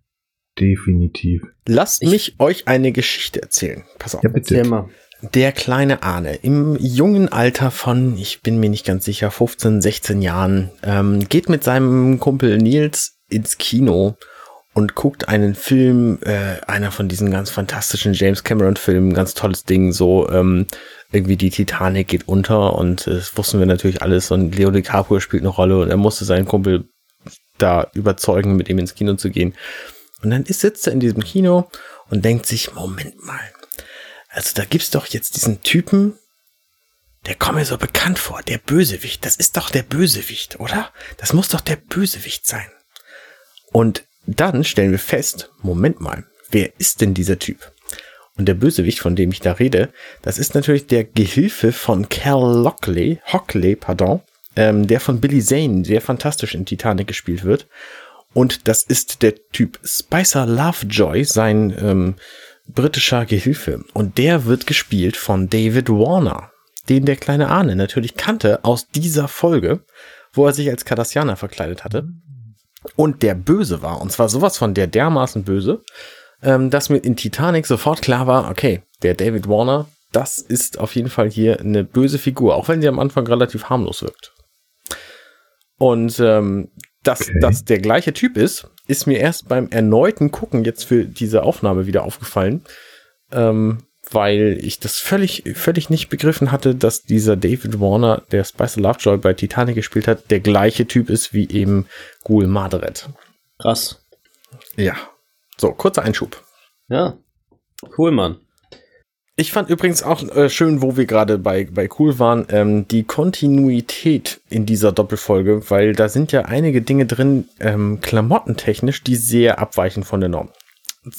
Definitiv. Lasst Ich- mich euch eine Geschichte erzählen. Pass auf. Ja, bitte. Erzähl mal. Der kleine Arne im jungen Alter von, ich bin mir nicht ganz sicher, 15, 16 Jahren, ähm, geht mit seinem Kumpel Nils ins Kino und guckt einen Film, äh, einer von diesen ganz fantastischen James Cameron Filmen, ganz tolles Ding, so ähm, irgendwie die Titanic geht unter und äh, das wussten wir natürlich alles und Leo DiCaprio spielt eine Rolle und er musste seinen Kumpel da überzeugen, mit ihm ins Kino zu gehen. Und dann ist, sitzt er in diesem Kino und denkt sich, Moment mal, also da gibt's doch jetzt diesen Typen, der kommt mir so bekannt vor, der Bösewicht. Das ist doch der Bösewicht, oder? Das muss doch der Bösewicht sein. Und dann stellen wir fest, Moment mal, wer ist denn dieser Typ? Und der Bösewicht, von dem ich da rede, das ist natürlich der Gehilfe von Cal Lockley, Hockley, pardon, ähm, der von Billy Zane sehr fantastisch in Titanic gespielt wird. Und das ist der Typ Spicer Lovejoy, sein ähm, britischer Gehilfe. Und der wird gespielt von David Warner, den der kleine Arne natürlich kannte aus dieser Folge, wo er sich als Cardassianer verkleidet hatte. Und der böse war. Und zwar sowas von der dermaßen böse, ähm, dass mir in Titanic sofort klar war, okay, der David Warner, das ist auf jeden Fall hier eine böse Figur, auch wenn sie am Anfang relativ harmlos wirkt. Und ähm, dass okay. das der gleiche Typ ist, ist mir erst beim erneuten Gucken jetzt für diese Aufnahme wieder aufgefallen, ähm, weil ich das völlig, völlig nicht begriffen hatte, dass dieser David Warner, der Spice Lovejoy bei Titanic gespielt hat, der gleiche Typ ist wie eben Ghoul Madret. Krass. Ja. So, kurzer Einschub. Ja. Cool, Mann. Ich fand übrigens auch äh, schön, wo wir gerade bei, bei cool waren, ähm, die Kontinuität in dieser Doppelfolge, weil da sind ja einige Dinge drin, ähm, klamottentechnisch, die sehr abweichen von der Norm.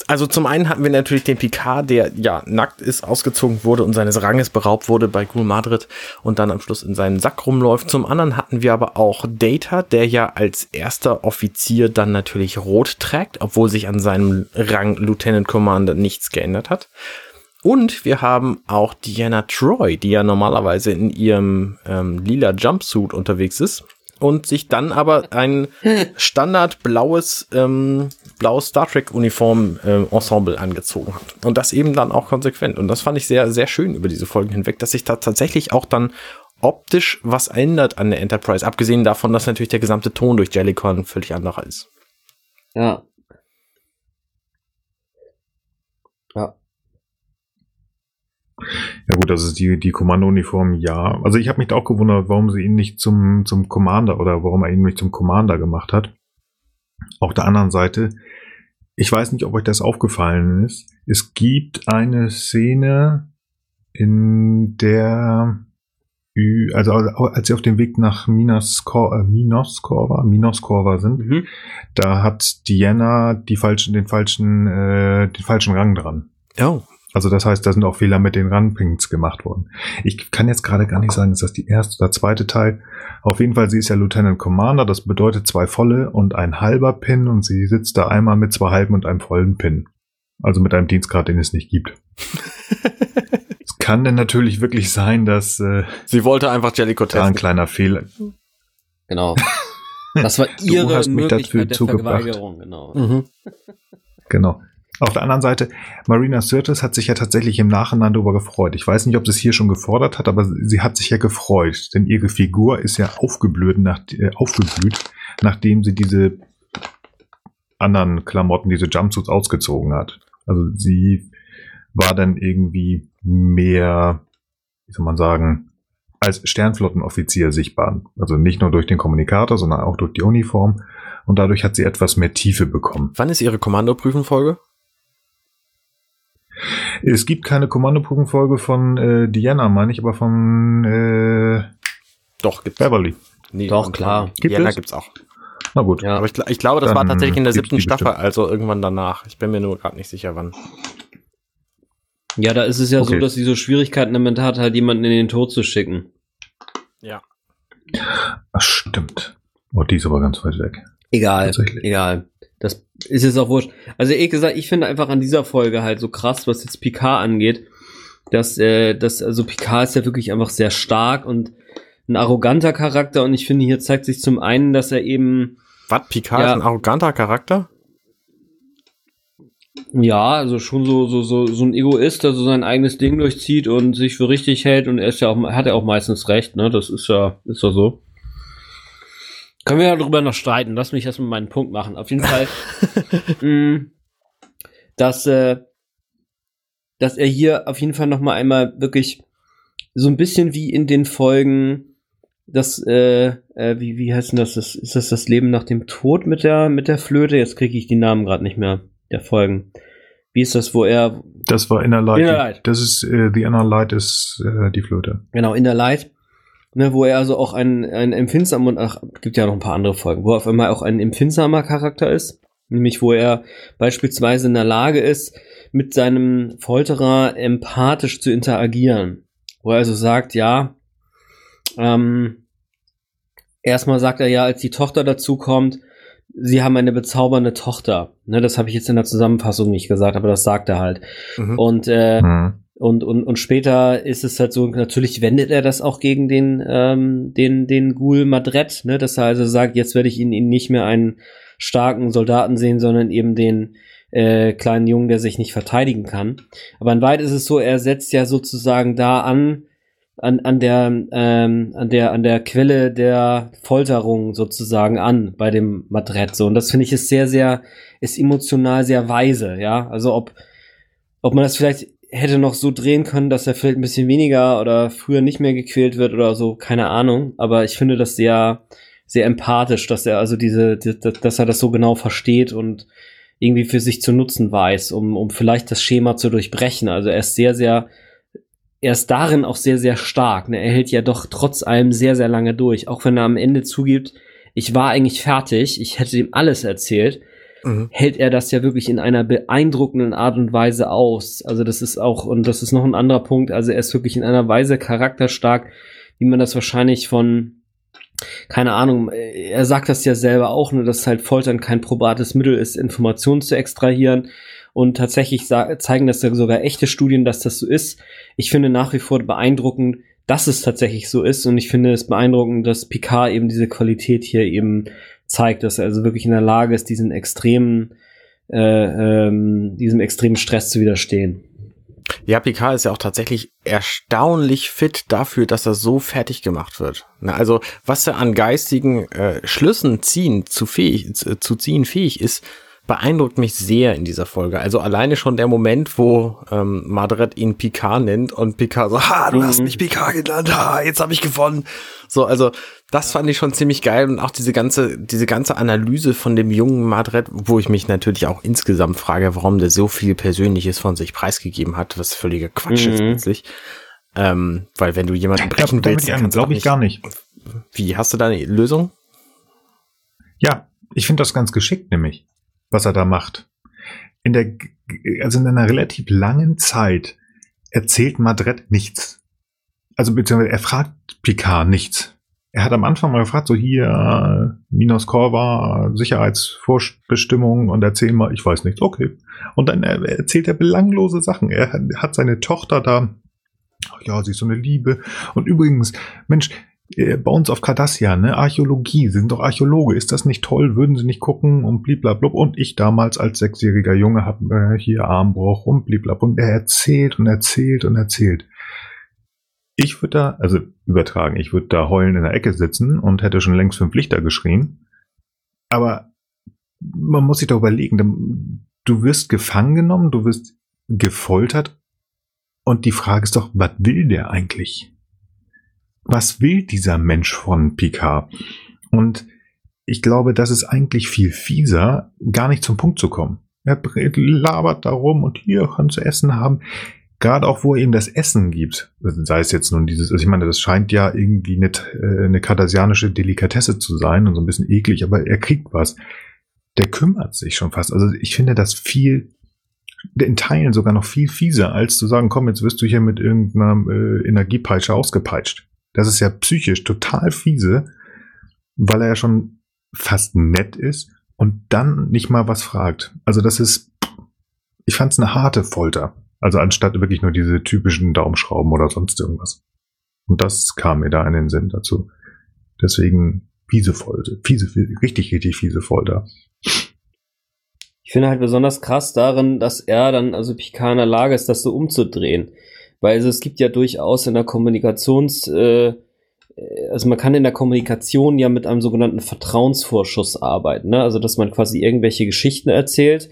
Also zum einen hatten wir natürlich den Picard, der ja nackt ist, ausgezogen wurde und seines Ranges beraubt wurde bei Gul Madrid und dann am Schluss in seinen Sack rumläuft. Zum anderen hatten wir aber auch Data, der ja als erster Offizier dann natürlich rot trägt, obwohl sich an seinem Rang Lieutenant Commander nichts geändert hat. Und wir haben auch Diana Troy, die ja normalerweise in ihrem ähm, lila Jumpsuit unterwegs ist und sich dann aber ein Standard blaues, ähm, blaues Star Trek Uniform äh, Ensemble angezogen hat. Und das eben dann auch konsequent. Und das fand ich sehr, sehr schön über diese Folgen hinweg, dass sich da tatsächlich auch dann optisch was ändert an der Enterprise. Abgesehen davon, dass natürlich der gesamte Ton durch Jellycon völlig anderer ist. Ja. Ja gut, ist die, die Kommandouniform, ja. Also ich habe mich da auch gewundert, warum sie ihn nicht zum, zum Commander oder warum er ihn nicht zum Commander gemacht hat. Auf der anderen Seite, ich weiß nicht, ob euch das aufgefallen ist. Es gibt eine Szene, in der, also als sie auf dem Weg nach Minas, äh, Minos Corva, Minos Corva sind, mhm. da hat Diana die falschen, den falschen, äh, den falschen Rang dran. Oh. Also das heißt, da sind auch Fehler mit den Runpings gemacht worden. Ich kann jetzt gerade gar nicht sagen, ist das die erste oder zweite Teil. Auf jeden Fall, sie ist ja Lieutenant Commander, das bedeutet zwei volle und ein halber Pin und sie sitzt da einmal mit zwei halben und einem vollen Pin. Also mit einem Dienstgrad, den es nicht gibt. es kann denn natürlich wirklich sein, dass äh, sie wollte einfach Jellicoe testen. ein kleiner Fehler. Genau. Das war ihre du hast mich Möglichkeit dazu der Verweigerung, genau. Mhm. Genau. Auf der anderen Seite, Marina Sirtis hat sich ja tatsächlich im Nachhinein darüber gefreut. Ich weiß nicht, ob sie es hier schon gefordert hat, aber sie hat sich ja gefreut, denn ihre Figur ist ja aufgeblüht, nach, äh, aufgeblüht nachdem sie diese anderen Klamotten, diese Jumpsuits ausgezogen hat. Also sie war dann irgendwie mehr, wie soll man sagen, als Sternflottenoffizier sichtbar. Also nicht nur durch den Kommunikator, sondern auch durch die Uniform. Und dadurch hat sie etwas mehr Tiefe bekommen. Wann ist Ihre Kommandoprüfenfolge? Es gibt keine Kommandoprüfenfolge von äh, Diana, meine ich, aber von äh, Doch, gibt's. Beverly. Nee, Doch, klar. Gibt Diana es? gibt's auch. Na gut. Ja. Aber ich, ich glaube, das Dann war tatsächlich in der siebten Staffel, bestimmt. also irgendwann danach. Ich bin mir nur gerade nicht sicher, wann. Ja, da ist es ja okay. so, dass sie so Schwierigkeiten damit hat, halt jemanden in den Tod zu schicken. Ja. Ach, stimmt. Oh, die ist aber ganz weit weg. Egal, egal. Ist jetzt auch wurscht. Also ehrlich gesagt, ich finde einfach an dieser Folge halt so krass, was jetzt Picard angeht, dass, äh, dass also Picard ist ja wirklich einfach sehr stark und ein arroganter Charakter und ich finde, hier zeigt sich zum einen, dass er eben. Was? Picard ja, ist ein arroganter Charakter? Ja, also schon so, so, so, so ein Egoist, der so sein eigenes Ding durchzieht und sich für richtig hält und er ist ja auch, hat er auch meistens recht, ne? Das ist ja, ist ja so. Können wir ja darüber noch streiten. Lass mich erstmal meinen Punkt machen. Auf jeden Fall, mh, mm, dass, äh, dass er hier auf jeden Fall noch mal einmal wirklich so ein bisschen wie in den Folgen, das, äh, äh, wie, wie heißt denn das? das? Ist das das Leben nach dem Tod mit der, mit der Flöte? Jetzt kriege ich die Namen gerade nicht mehr, der Folgen. Wie ist das, wo er. Das war Inner Light. Inner Light. Das ist, äh, The Inner Light ist äh, die Flöte. Genau, Inner Light ne, wo er also auch ein, ein empfindsamer und ach, gibt ja noch ein paar andere Folgen, wo er auf einmal auch ein empfindsamer Charakter ist, nämlich wo er beispielsweise in der Lage ist, mit seinem Folterer empathisch zu interagieren, wo er also sagt, ja, ähm, erstmal sagt er ja, als die Tochter dazu kommt, sie haben eine bezaubernde Tochter. Ne, das habe ich jetzt in der Zusammenfassung nicht gesagt, aber das sagt er halt. Mhm. Und äh, mhm. Und, und, und später ist es halt so, natürlich wendet er das auch gegen den, ähm, den, den Ghoul Madret, ne, dass er also sagt, jetzt werde ich ihn, ihn nicht mehr einen starken Soldaten sehen, sondern eben den, äh, kleinen Jungen, der sich nicht verteidigen kann. Aber in weit ist es so, er setzt ja sozusagen da an, an, an der ähm, an der an der Quelle der Folterung sozusagen an bei dem Madrid so und das finde ich ist sehr sehr ist emotional sehr weise ja also ob ob man das vielleicht hätte noch so drehen können dass er vielleicht ein bisschen weniger oder früher nicht mehr gequält wird oder so keine Ahnung aber ich finde das sehr sehr empathisch dass er also diese die, dass er das so genau versteht und irgendwie für sich zu nutzen weiß um um vielleicht das Schema zu durchbrechen also er ist sehr sehr er ist darin auch sehr, sehr stark. Ne? Er hält ja doch trotz allem sehr, sehr lange durch. Auch wenn er am Ende zugibt, ich war eigentlich fertig, ich hätte ihm alles erzählt, mhm. hält er das ja wirklich in einer beeindruckenden Art und Weise aus. Also das ist auch, und das ist noch ein anderer Punkt, also er ist wirklich in einer Weise charakterstark, wie man das wahrscheinlich von, keine Ahnung, er sagt das ja selber auch, nur dass halt Foltern kein probates Mittel ist, Informationen zu extrahieren. Und tatsächlich zeigen das ja sogar echte Studien, dass das so ist. Ich finde nach wie vor beeindruckend, dass es tatsächlich so ist. Und ich finde es beeindruckend, dass Picard eben diese Qualität hier eben zeigt, dass er also wirklich in der Lage ist, diesen extremen, äh, ähm, diesem extremen Stress zu widerstehen. Ja, Picard ist ja auch tatsächlich erstaunlich fit dafür, dass er so fertig gemacht wird. Also, was er an geistigen äh, Schlüssen ziehen zu fähig, zu ziehen fähig ist, beeindruckt mich sehr in dieser Folge. Also alleine schon der Moment, wo ähm, Madret ihn Picard nennt und Picard so, ha, du mhm. hast mich Picard genannt, ha, jetzt habe ich gewonnen. So, also das fand ich schon ziemlich geil und auch diese ganze, diese ganze Analyse von dem jungen Madret, wo ich mich natürlich auch insgesamt frage, warum der so viel Persönliches von sich preisgegeben hat, was völliger Quatsch mhm. ist plötzlich. Ähm, weil wenn du jemanden brechen ja, willst, glaube ich nicht, gar nicht. Wie hast du da eine Lösung? Ja, ich finde das ganz geschickt, nämlich was er da macht. In der, also in einer relativ langen Zeit erzählt Madret nichts. Also beziehungsweise er fragt Picard nichts. Er hat am Anfang mal gefragt, so hier, Minos Corva, Sicherheitsvorbestimmung und erzähl mal, ich weiß nichts, okay. Und dann erzählt er belanglose Sachen. Er hat seine Tochter da, ja, sie ist so eine Liebe. Und übrigens, Mensch, äh, bei uns auf Cardassian, ne, Archäologie, Sie sind doch Archäologe, ist das nicht toll, würden Sie nicht gucken und bliblablub. Und ich damals als sechsjähriger Junge habe äh, hier Armbruch und bliblablub. Und er erzählt und erzählt und erzählt. Ich würde da, also übertragen, ich würde da heulen in der Ecke sitzen und hätte schon längst fünf Lichter geschrien. Aber man muss sich doch überlegen, du wirst gefangen genommen, du wirst gefoltert und die Frage ist doch, was will der eigentlich? Was will dieser Mensch von Picard? Und ich glaube, das ist eigentlich viel fieser, gar nicht zum Punkt zu kommen. Er labert darum und hier kannst du Essen haben. Gerade auch, wo er ihm das Essen gibt, sei es jetzt nun dieses, also ich meine, das scheint ja irgendwie eine, äh, eine kardassianische Delikatesse zu sein und so ein bisschen eklig, aber er kriegt was. Der kümmert sich schon fast. Also ich finde das viel, in Teilen sogar noch viel fieser, als zu sagen, komm, jetzt wirst du hier mit irgendeiner äh, Energiepeitsche ausgepeitscht. Das ist ja psychisch total fiese, weil er ja schon fast nett ist und dann nicht mal was fragt. Also das ist, ich fand es eine harte Folter. Also anstatt wirklich nur diese typischen Daumenschrauben oder sonst irgendwas. Und das kam mir da in den Sinn dazu. Deswegen fiese Folter, fiese, richtig, richtig fiese Folter. Ich finde halt besonders krass darin, dass er dann, also Picard in der Lage ist, das so umzudrehen. Weil also es gibt ja durchaus in der Kommunikations, äh, also man kann in der Kommunikation ja mit einem sogenannten Vertrauensvorschuss arbeiten. Ne? Also dass man quasi irgendwelche Geschichten erzählt,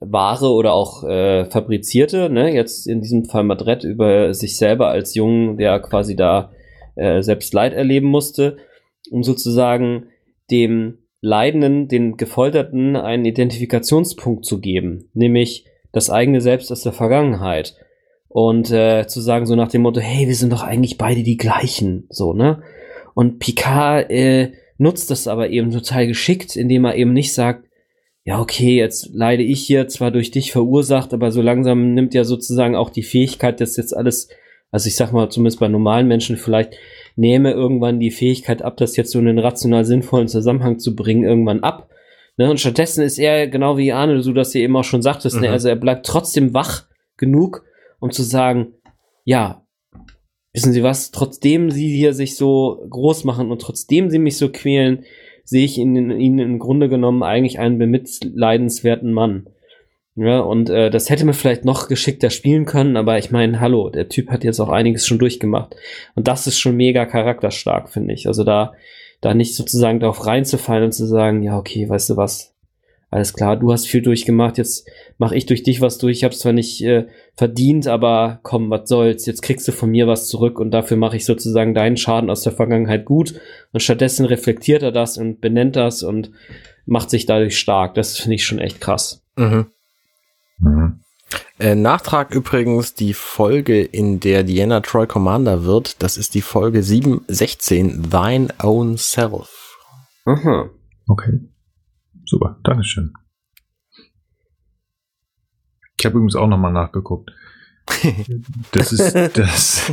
wahre oder auch äh, fabrizierte, ne? jetzt in diesem Fall Madrid über sich selber als Jungen, der quasi da äh, selbst Leid erleben musste, um sozusagen dem Leidenden, den Gefolterten einen Identifikationspunkt zu geben, nämlich das eigene Selbst aus der Vergangenheit und äh, zu sagen so nach dem Motto, hey, wir sind doch eigentlich beide die gleichen, so, ne? Und Picard äh, nutzt das aber eben total geschickt, indem er eben nicht sagt, ja, okay, jetzt leide ich hier zwar durch dich verursacht, aber so langsam nimmt ja sozusagen auch die Fähigkeit, dass jetzt alles, also ich sag mal, zumindest bei normalen Menschen vielleicht, nehme irgendwann die Fähigkeit ab, das jetzt so in einen rational sinnvollen Zusammenhang zu bringen, irgendwann ab. Ne? Und stattdessen ist er, genau wie Arne, du das ja eben auch schon sagtest, ne? mhm. ne? also er bleibt trotzdem wach genug, um zu sagen, ja, wissen Sie was, trotzdem Sie hier sich so groß machen und trotzdem Sie mich so quälen, sehe ich in Ihnen im Grunde genommen eigentlich einen bemitleidenswerten Mann. Ja, und äh, das hätte man vielleicht noch geschickter spielen können, aber ich meine, hallo, der Typ hat jetzt auch einiges schon durchgemacht. Und das ist schon mega charakterstark, finde ich. Also da, da nicht sozusagen darauf reinzufallen und zu sagen, ja, okay, weißt du was, alles klar, du hast viel durchgemacht, jetzt mache ich durch dich was durch. Ich habe zwar nicht äh, verdient, aber komm, was soll's, jetzt kriegst du von mir was zurück und dafür mache ich sozusagen deinen Schaden aus der Vergangenheit gut. Und stattdessen reflektiert er das und benennt das und macht sich dadurch stark. Das finde ich schon echt krass. Mhm. Mhm. Äh, Nachtrag übrigens, die Folge, in der Diana Troy Commander wird, das ist die Folge 716, Thine Own Self. Aha. Okay. Super, Dankeschön. Ich habe übrigens auch nochmal nachgeguckt. Das ist das.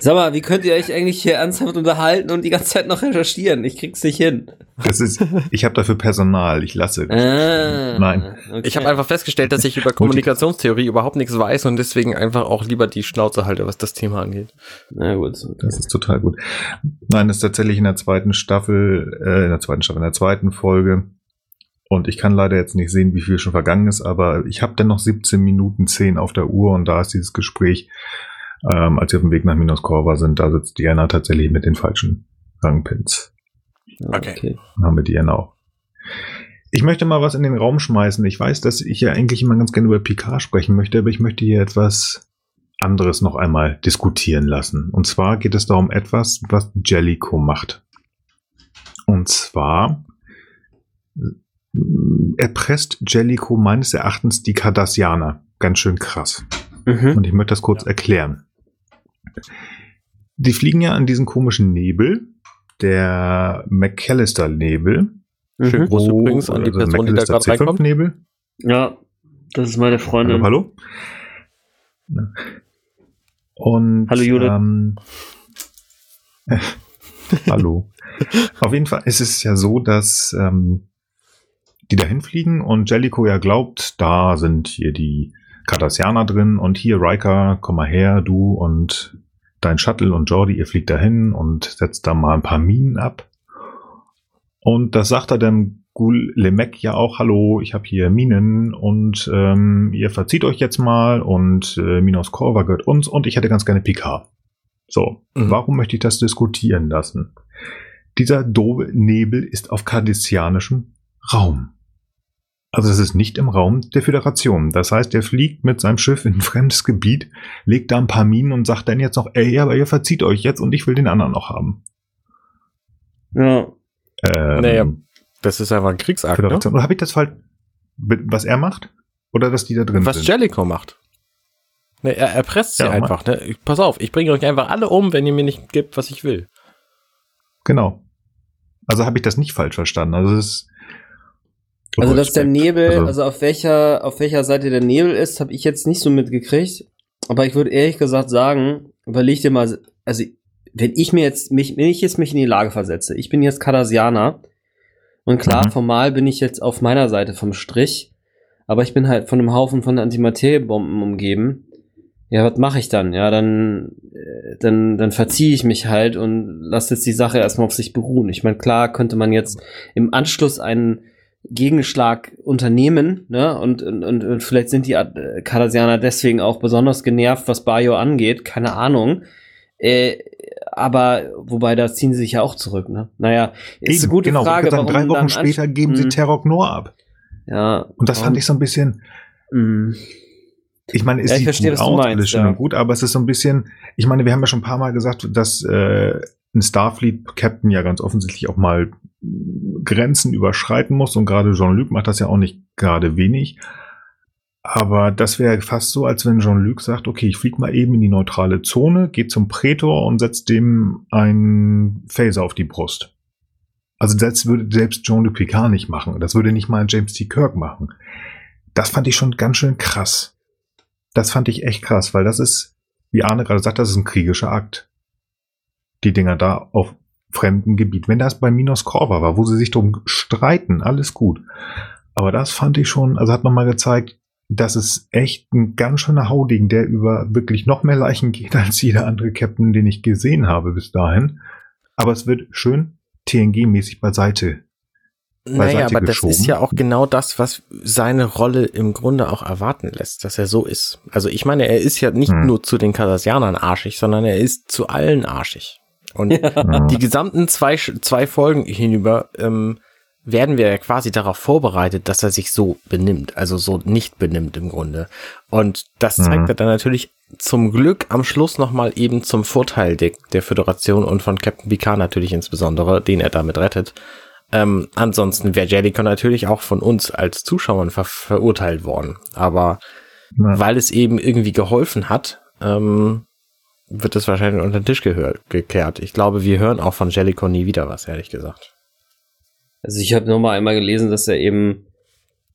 Sag mal, wie könnt ihr euch eigentlich hier ernsthaft unterhalten und die ganze Zeit noch recherchieren? Ich krieg's nicht hin. Das ist, ich habe dafür Personal, ich lasse. Ah, Nein. Okay. Ich habe einfach festgestellt, dass ich über Kommunikationstheorie überhaupt nichts weiß und deswegen einfach auch lieber die Schnauze halte, was das Thema angeht. Na gut. Okay. Das ist total gut. Nein, das ist tatsächlich in der zweiten Staffel, äh, in der zweiten Staffel, in der zweiten Folge und ich kann leider jetzt nicht sehen, wie viel schon vergangen ist, aber ich habe dann noch 17 Minuten 10 auf der Uhr und da ist dieses Gespräch, ähm, als wir auf dem Weg nach Minos Corva sind, da sitzt Diana tatsächlich mit den falschen Rangpins. Okay. okay. Dann haben wir Diana auch. Ich möchte mal was in den Raum schmeißen. Ich weiß, dass ich ja eigentlich immer ganz gerne über Picard sprechen möchte, aber ich möchte hier etwas anderes noch einmal diskutieren lassen. Und zwar geht es darum etwas, was Jellico macht. Und zwar erpresst Jellico meines Erachtens die Cardassianer. Ganz schön krass. Mhm. Und ich möchte das kurz erklären. Die fliegen ja an diesen komischen Nebel, der McAllister-Nebel. Mhm. Schön groß übrigens an die Person, die da gerade reinkommt. Nebel. Ja, das ist meine Freundin. Hallo, hallo. Und, hallo Judith. Ähm, hallo. Auf jeden Fall ist es ja so, dass ähm, die dahin fliegen und Jellico ja glaubt, da sind hier die Cardassianer drin und hier Riker, komm mal her, du und dein Shuttle und Jordi, ihr fliegt dahin und setzt da mal ein paar Minen ab. Und das sagt er dem Gul Lemek ja auch, hallo, ich habe hier Minen und ähm, ihr verzieht euch jetzt mal und äh, Minos Korva gehört uns und ich hätte ganz gerne Picard. So, mhm. warum möchte ich das diskutieren lassen? Dieser doofe Nebel ist auf kardassianischem Raum. Also es ist nicht im Raum der Föderation. Das heißt, er fliegt mit seinem Schiff in ein fremdes Gebiet, legt da ein paar Minen und sagt dann jetzt noch, ey, aber ihr verzieht euch jetzt und ich will den anderen noch haben. Ja. Ähm, naja, das ist einfach ein Kriegsakt, ne? Oder habe ich das falsch, was er macht? Oder dass die da drin was sind? Was Jellicoe macht. Ne, er erpresst sie ja, einfach. Ne? Pass auf, ich bringe euch einfach alle um, wenn ihr mir nicht gibt, was ich will. Genau. Also habe ich das nicht falsch verstanden. Also es ist also dass der Nebel, also, also, auf welcher auf welcher Seite der Nebel ist, habe ich jetzt nicht so mitgekriegt. Aber ich würde ehrlich gesagt sagen, überleg dir mal, also wenn ich mir jetzt mich, wenn ich jetzt mich in die Lage versetze, ich bin jetzt Cardassianer und klar, mhm. formal bin ich jetzt auf meiner Seite vom Strich, aber ich bin halt von einem Haufen von Antimateriebomben umgeben. Ja, was mache ich dann? Ja, dann, äh, dann, dann verziehe ich mich halt und lasse jetzt die Sache erstmal auf sich beruhen. Ich meine, klar könnte man jetzt im Anschluss einen Gegenschlag unternehmen, ne? Und, und, und vielleicht sind die Cardassianer deswegen auch besonders genervt, was Bayo angeht, keine Ahnung. Äh, aber wobei da ziehen sie sich ja auch zurück, ne? Naja, ist Eben, eine gute genau, Frage. Dann drei Wochen später geben sie mhm. Terror Nor ab. Ja. Und das fand ich so ein bisschen. Mh. Ich meine, es ja, ich verstehe, gut aus, meinst, alles schön ja. und gut, aber es ist so ein bisschen, ich meine, wir haben ja schon ein paar Mal gesagt, dass äh, ein Starfleet-Captain ja ganz offensichtlich auch mal Grenzen überschreiten muss und gerade Jean-Luc macht das ja auch nicht gerade wenig. Aber das wäre fast so, als wenn Jean-Luc sagt, okay, ich fliege mal eben in die neutrale Zone, geht zum Prätor und setzt dem einen Phaser auf die Brust. Also das würde selbst Jean-Luc Picard nicht machen. Das würde nicht mal James T. Kirk machen. Das fand ich schon ganz schön krass. Das fand ich echt krass, weil das ist, wie Arne gerade sagt, das ist ein kriegischer Akt. Die Dinger da auf fremden Gebiet. Wenn das bei Minos Corva war, wo sie sich drum streiten, alles gut. Aber das fand ich schon, also hat nochmal gezeigt, das ist echt ein ganz schöner Hauding, der über wirklich noch mehr Leichen geht als jeder andere Captain, den ich gesehen habe bis dahin. Aber es wird schön TNG-mäßig beiseite Naja, aber das ist ja auch genau das, was seine Rolle im Grunde auch erwarten lässt, dass er so ist. Also ich meine, er ist ja nicht hm. nur zu den Kardassianern arschig, sondern er ist zu allen arschig. Und ja. die gesamten zwei, zwei Folgen hinüber ähm, werden wir ja quasi darauf vorbereitet, dass er sich so benimmt, also so nicht benimmt im Grunde. Und das zeigt mhm. er dann natürlich zum Glück am Schluss nochmal eben zum Vorteil der, der Föderation und von Captain Picard natürlich insbesondere, den er damit rettet. Ähm, ansonsten wäre Jellicoe natürlich auch von uns als Zuschauern ver verurteilt worden. Aber ja. weil es eben irgendwie geholfen hat, ähm, wird es wahrscheinlich unter den Tisch gekehrt. Ich glaube, wir hören auch von Jellicoe nie wieder was, ehrlich gesagt. Also ich habe nochmal einmal gelesen, dass er eben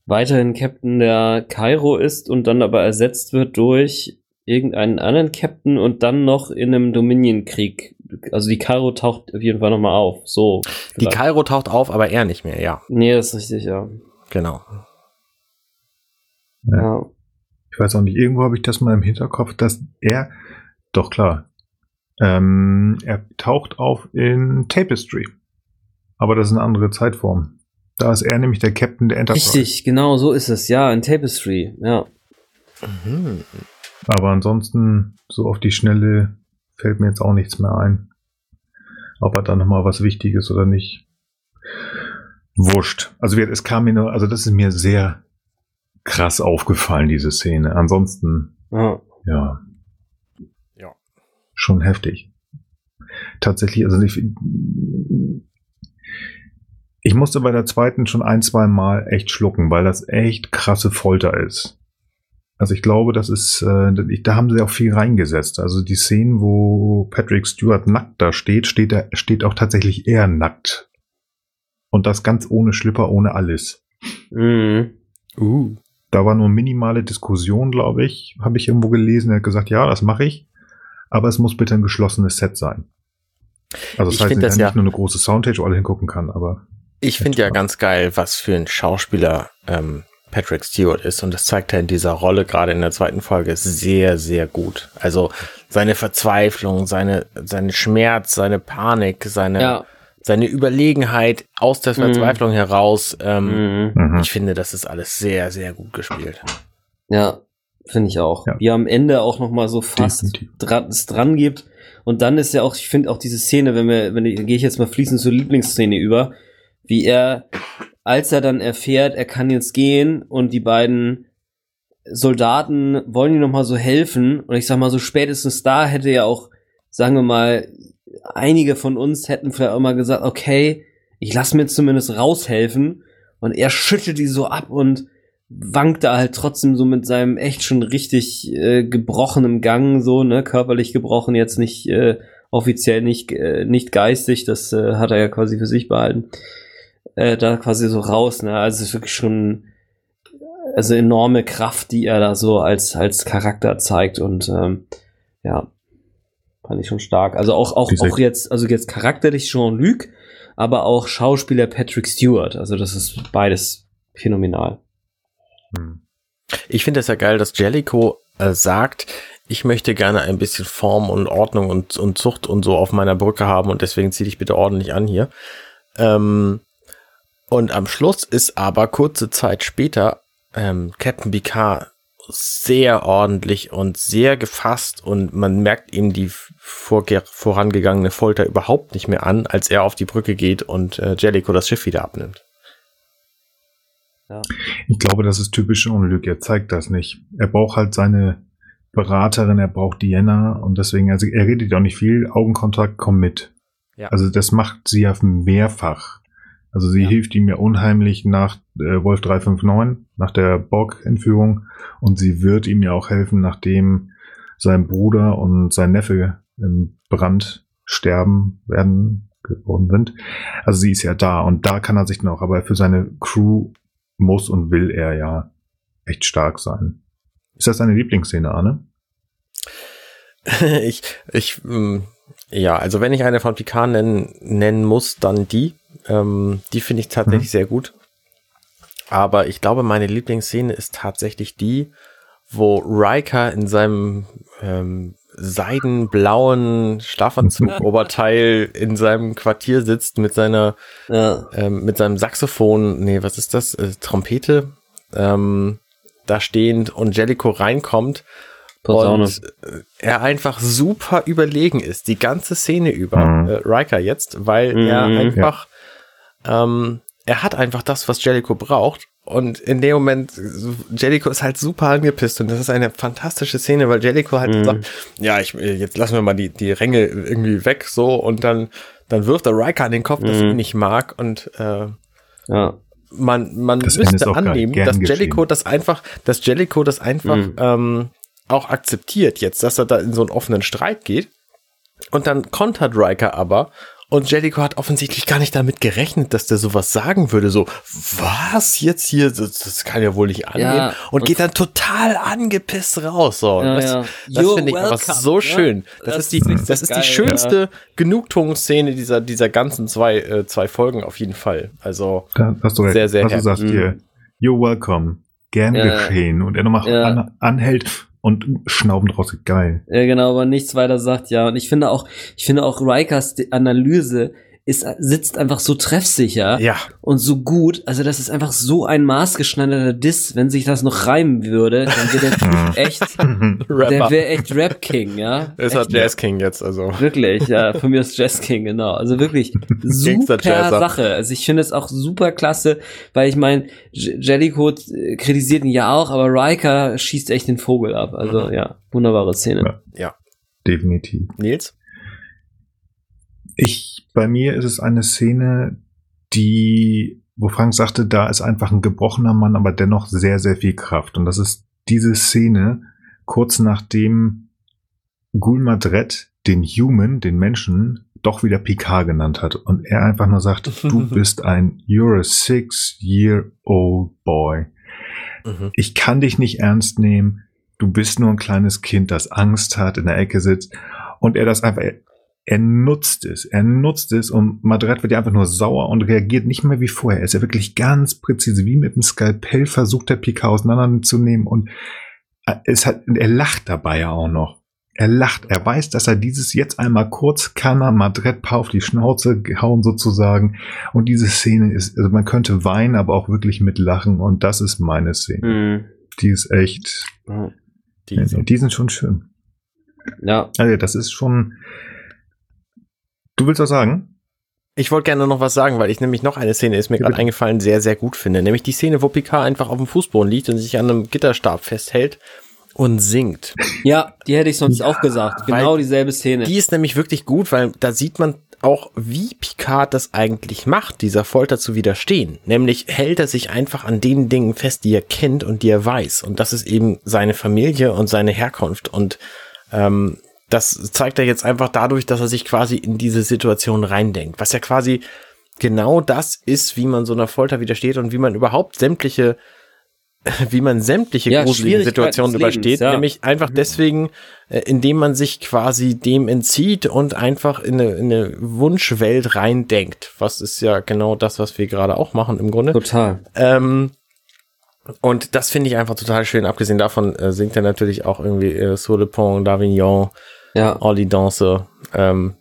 weiterhin Captain der Cairo ist und dann aber ersetzt wird durch irgendeinen anderen Captain und dann noch in einem Dominion-Krieg. Also die Cairo taucht auf jeden Fall nochmal auf. So. Vielleicht. Die Cairo taucht auf, aber er nicht mehr, ja. Nee, das ist richtig, ja. Genau. Ja. ja. Ich weiß auch nicht, irgendwo habe ich das mal im Hinterkopf, dass er, doch klar, ähm, er taucht auf in Tapestry. Aber das ist eine andere Zeitform. Da ist er nämlich der Captain der Enterprise. Richtig, genau, so ist es, ja, in Tapestry, ja. Mhm. Aber ansonsten, so auf die Schnelle, fällt mir jetzt auch nichts mehr ein. Ob er da nochmal was Wichtiges oder nicht. Wurscht. Also es kam mir nur, also das ist mir sehr krass aufgefallen, diese Szene. Ansonsten, ja. ja. Ja. Schon heftig. Tatsächlich, also ich, ich musste bei der zweiten schon ein, zwei Mal echt schlucken, weil das echt krasse Folter ist. Also ich glaube, das ist, äh, da haben sie auch viel reingesetzt. Also die Szenen, wo Patrick Stewart nackt da steht, steht, er, steht auch tatsächlich eher nackt. Und das ganz ohne Schlipper, ohne alles. Mhm. Uh. Da war nur minimale Diskussion, glaube ich, habe ich irgendwo gelesen. Er hat gesagt, ja, das mache ich, aber es muss bitte ein geschlossenes Set sein. Also das ich heißt, dass ja nicht nur eine große Soundtage, wo alle hingucken kann, aber ich finde ja ganz geil, was für ein Schauspieler ähm, Patrick Stewart ist und das zeigt er in dieser Rolle gerade in der zweiten Folge sehr, sehr gut. Also seine Verzweiflung, seine, seine Schmerz, seine Panik, seine, ja. seine Überlegenheit aus der mhm. Verzweiflung mhm. heraus. Ähm, mhm. Ich finde, das ist alles sehr, sehr gut gespielt. Ja, finde ich auch. Ja. Wie am Ende auch noch mal so fast dran, es dran gibt. Und dann ist ja auch, ich finde auch diese Szene, wenn wir, wenn ich, gehe ich jetzt mal fließend zur Lieblingsszene über, wie er, als er dann erfährt, er kann jetzt gehen und die beiden Soldaten wollen ihm nochmal so helfen und ich sag mal so spätestens da hätte ja auch, sagen wir mal, einige von uns hätten vielleicht auch mal gesagt, okay, ich lass mir zumindest raushelfen und er schüttelt die so ab und wankt da halt trotzdem so mit seinem echt schon richtig äh, gebrochenen Gang so, ne, körperlich gebrochen, jetzt nicht äh, offiziell nicht äh, nicht geistig, das äh, hat er ja quasi für sich behalten äh, da quasi so raus. Ne? Also es ist wirklich schon also enorme Kraft, die er da so als als Charakter zeigt und ähm, ja, fand ich schon stark. Also auch auch auch jetzt also jetzt charakterlich Jean-Luc, aber auch Schauspieler Patrick Stewart. Also das ist beides phänomenal. Hm. Ich finde es ja geil, dass Jellicoe äh, sagt, ich möchte gerne ein bisschen Form und Ordnung und, und Zucht und so auf meiner Brücke haben und deswegen zieh dich bitte ordentlich an hier. Ähm, und am Schluss ist aber kurze Zeit später ähm, Captain Picard sehr ordentlich und sehr gefasst und man merkt ihm die vorangegangene Folter überhaupt nicht mehr an, als er auf die Brücke geht und äh, Jellicoe das Schiff wieder abnimmt. Ja. Ich glaube, das ist typisch Jean-Luc. Er zeigt das nicht. Er braucht halt seine Beraterin, er braucht Diana und deswegen, also er redet auch nicht viel. Augenkontakt, komm mit. Ja. Also das macht sie ja mehrfach. Also sie ja. hilft ihm ja unheimlich nach äh, Wolf 359, nach der Borg-Entführung. Und sie wird ihm ja auch helfen, nachdem sein Bruder und sein Neffe im Brand sterben werden geworden sind. Also sie ist ja da und da kann er sich noch, aber für seine Crew muss und will er ja echt stark sein. Ist das deine Lieblingsszene, Arne? ich, ich, mm, ja, also wenn ich eine von Picard nennen, nennen muss, dann die. Ähm, die finde ich tatsächlich mhm. sehr gut. Aber ich glaube, meine Lieblingsszene ist tatsächlich die, wo Riker in seinem ähm, seidenblauen Schlafanzug-Oberteil in seinem Quartier sitzt mit seiner, ja. ähm, mit seinem Saxophon, nee, was ist das? Äh, Trompete, ähm, da stehend und Jellico reinkommt Posaune. und äh, er einfach super überlegen ist, die ganze Szene über, mhm. äh, Riker jetzt, weil mhm, er einfach, ja. ähm, er hat einfach das, was Jellico braucht und in dem Moment, Jellico ist halt super angepisst und das ist eine fantastische Szene, weil Jellico halt mm. sagt, ja, ich, jetzt lassen wir mal die, die Ränge irgendwie weg, so, und dann, dann wirft der Riker an den Kopf, mm. dass er mhm. ihn nicht mag und, äh, ja. man, man das müsste annehmen, dass Jellico das einfach, dass Jellico das einfach, mm. ähm, auch akzeptiert jetzt, dass er da in so einen offenen Streit geht. Und dann kontert Riker aber und Jellico hat offensichtlich gar nicht damit gerechnet, dass der sowas sagen würde. So, was jetzt hier? Das, das kann ja wohl nicht angehen. Ja, und, und, geht dann total angepisst raus. So. Ja, das, ja. das finde ich einfach so schön. Das, das, ist die, das ist geil, die schönste Genugtuungsszene dieser, dieser ganzen zwei, äh, zwei Folgen auf jeden Fall. Also, hast du recht. sehr, sehr Was du sagst hier, mhm. you're welcome. Gern geschehen. Und er nochmal an, anhält und schnaubend raus, geil. Ja, genau, aber nichts weiter sagt, ja. Und ich finde auch, ich finde auch Rikers Analyse ist, sitzt einfach so treffsicher ja. und so gut. Also das ist einfach so ein maßgeschneiderter Diss. Wenn sich das noch reimen würde, dann wäre der echt, der wäre echt Rap King, ja. Ist halt Jazz King jetzt, also. Wirklich, ja. Von mir ist Jazz King, genau. Also wirklich super Sache. Also ich finde es auch super klasse, weil ich meine, Jellicoe kritisiert ihn ja auch, aber Riker schießt echt den Vogel ab. Also ja, wunderbare Szene. Ja. ja. Definitiv. Nils? Ich, bei mir ist es eine Szene, die, wo Frank sagte, da ist einfach ein gebrochener Mann, aber dennoch sehr, sehr viel Kraft. Und das ist diese Szene, kurz nachdem Gulmadret den Human, den Menschen, doch wieder Picard genannt hat. Und er einfach nur sagt, du bist ein, you're a six-year-old boy. Mhm. Ich kann dich nicht ernst nehmen. Du bist nur ein kleines Kind, das Angst hat, in der Ecke sitzt. Und er das einfach, er nutzt es, er nutzt es und Madrid wird ja einfach nur sauer und reagiert nicht mehr wie vorher. Er ist ja wirklich ganz präzise, wie mit einem Skalpell versucht der Pika auseinanderzunehmen und äh, es hat, er lacht dabei ja auch noch. Er lacht, er weiß, dass er dieses jetzt einmal kurz kann er Madrid paar auf die Schnauze hauen sozusagen und diese Szene ist, also man könnte weinen, aber auch wirklich mitlachen und das ist meine Szene. Mhm. Die ist echt, oh, die, die sind schon schön. Ja. Also das ist schon, Du willst was sagen? Ich wollte gerne noch was sagen, weil ich nämlich noch eine Szene ist mir gerade eingefallen, sehr, sehr gut finde. Nämlich die Szene, wo Picard einfach auf dem Fußboden liegt und sich an einem Gitterstab festhält und singt. Ja, die hätte ich sonst ja, auch gesagt. Genau dieselbe Szene. Die ist nämlich wirklich gut, weil da sieht man auch, wie Picard das eigentlich macht, dieser Folter zu widerstehen. Nämlich hält er sich einfach an den Dingen fest, die er kennt und die er weiß. Und das ist eben seine Familie und seine Herkunft. Und ähm, das zeigt er jetzt einfach dadurch, dass er sich quasi in diese Situation reindenkt, was ja quasi genau das ist, wie man so einer Folter widersteht und wie man überhaupt sämtliche, wie man sämtliche ja, gruselige Situationen übersteht, ja. nämlich einfach mhm. deswegen, äh, indem man sich quasi dem entzieht und einfach in eine, in eine Wunschwelt reindenkt. Was ist ja genau das, was wir gerade auch machen im Grunde. Total. Ähm, und das finde ich einfach total schön. Abgesehen davon äh, singt er natürlich auch irgendwie äh, Sur le Pont d'Avignon ja. Olli Danse. Ähm,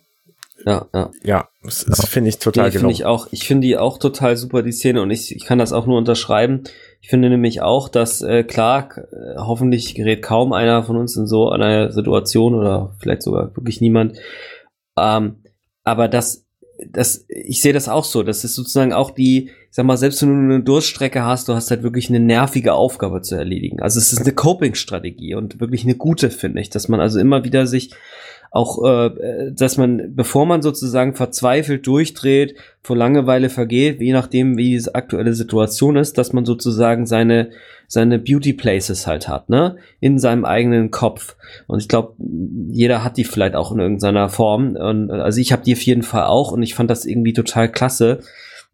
ja, ja. Ja, das, das finde ich total nee, finde ich auch. Ich finde die auch total super, die Szene, und ich, ich kann das auch nur unterschreiben. Ich finde nämlich auch, dass äh, klar, äh, hoffentlich gerät kaum einer von uns in so einer Situation oder vielleicht sogar wirklich niemand. Ähm, aber das das, ich sehe das auch so. Das ist sozusagen auch die, ich sag mal, selbst wenn du eine Durststrecke hast, du hast halt wirklich eine nervige Aufgabe zu erledigen. Also es ist eine Coping-Strategie und wirklich eine gute, finde ich, dass man also immer wieder sich auch, äh, dass man, bevor man sozusagen verzweifelt durchdreht, vor Langeweile vergeht, je nachdem, wie die aktuelle Situation ist, dass man sozusagen seine, seine Beauty Places halt hat, ne? In seinem eigenen Kopf. Und ich glaube, jeder hat die vielleicht auch in irgendeiner Form. Und, also ich habe die auf jeden Fall auch und ich fand das irgendwie total klasse,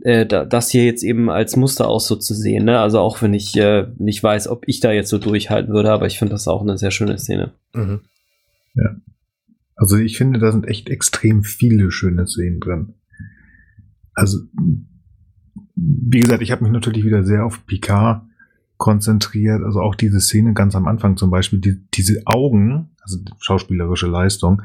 äh, das hier jetzt eben als Muster auch so zu sehen. Ne? Also auch wenn ich äh, nicht weiß, ob ich da jetzt so durchhalten würde, aber ich finde das auch eine sehr schöne Szene. Mhm. Ja. Also ich finde, da sind echt extrem viele schöne Szenen drin. Also, wie gesagt, ich habe mich natürlich wieder sehr auf Picard konzentriert. Also auch diese Szene ganz am Anfang zum Beispiel, die, diese Augen also schauspielerische Leistung.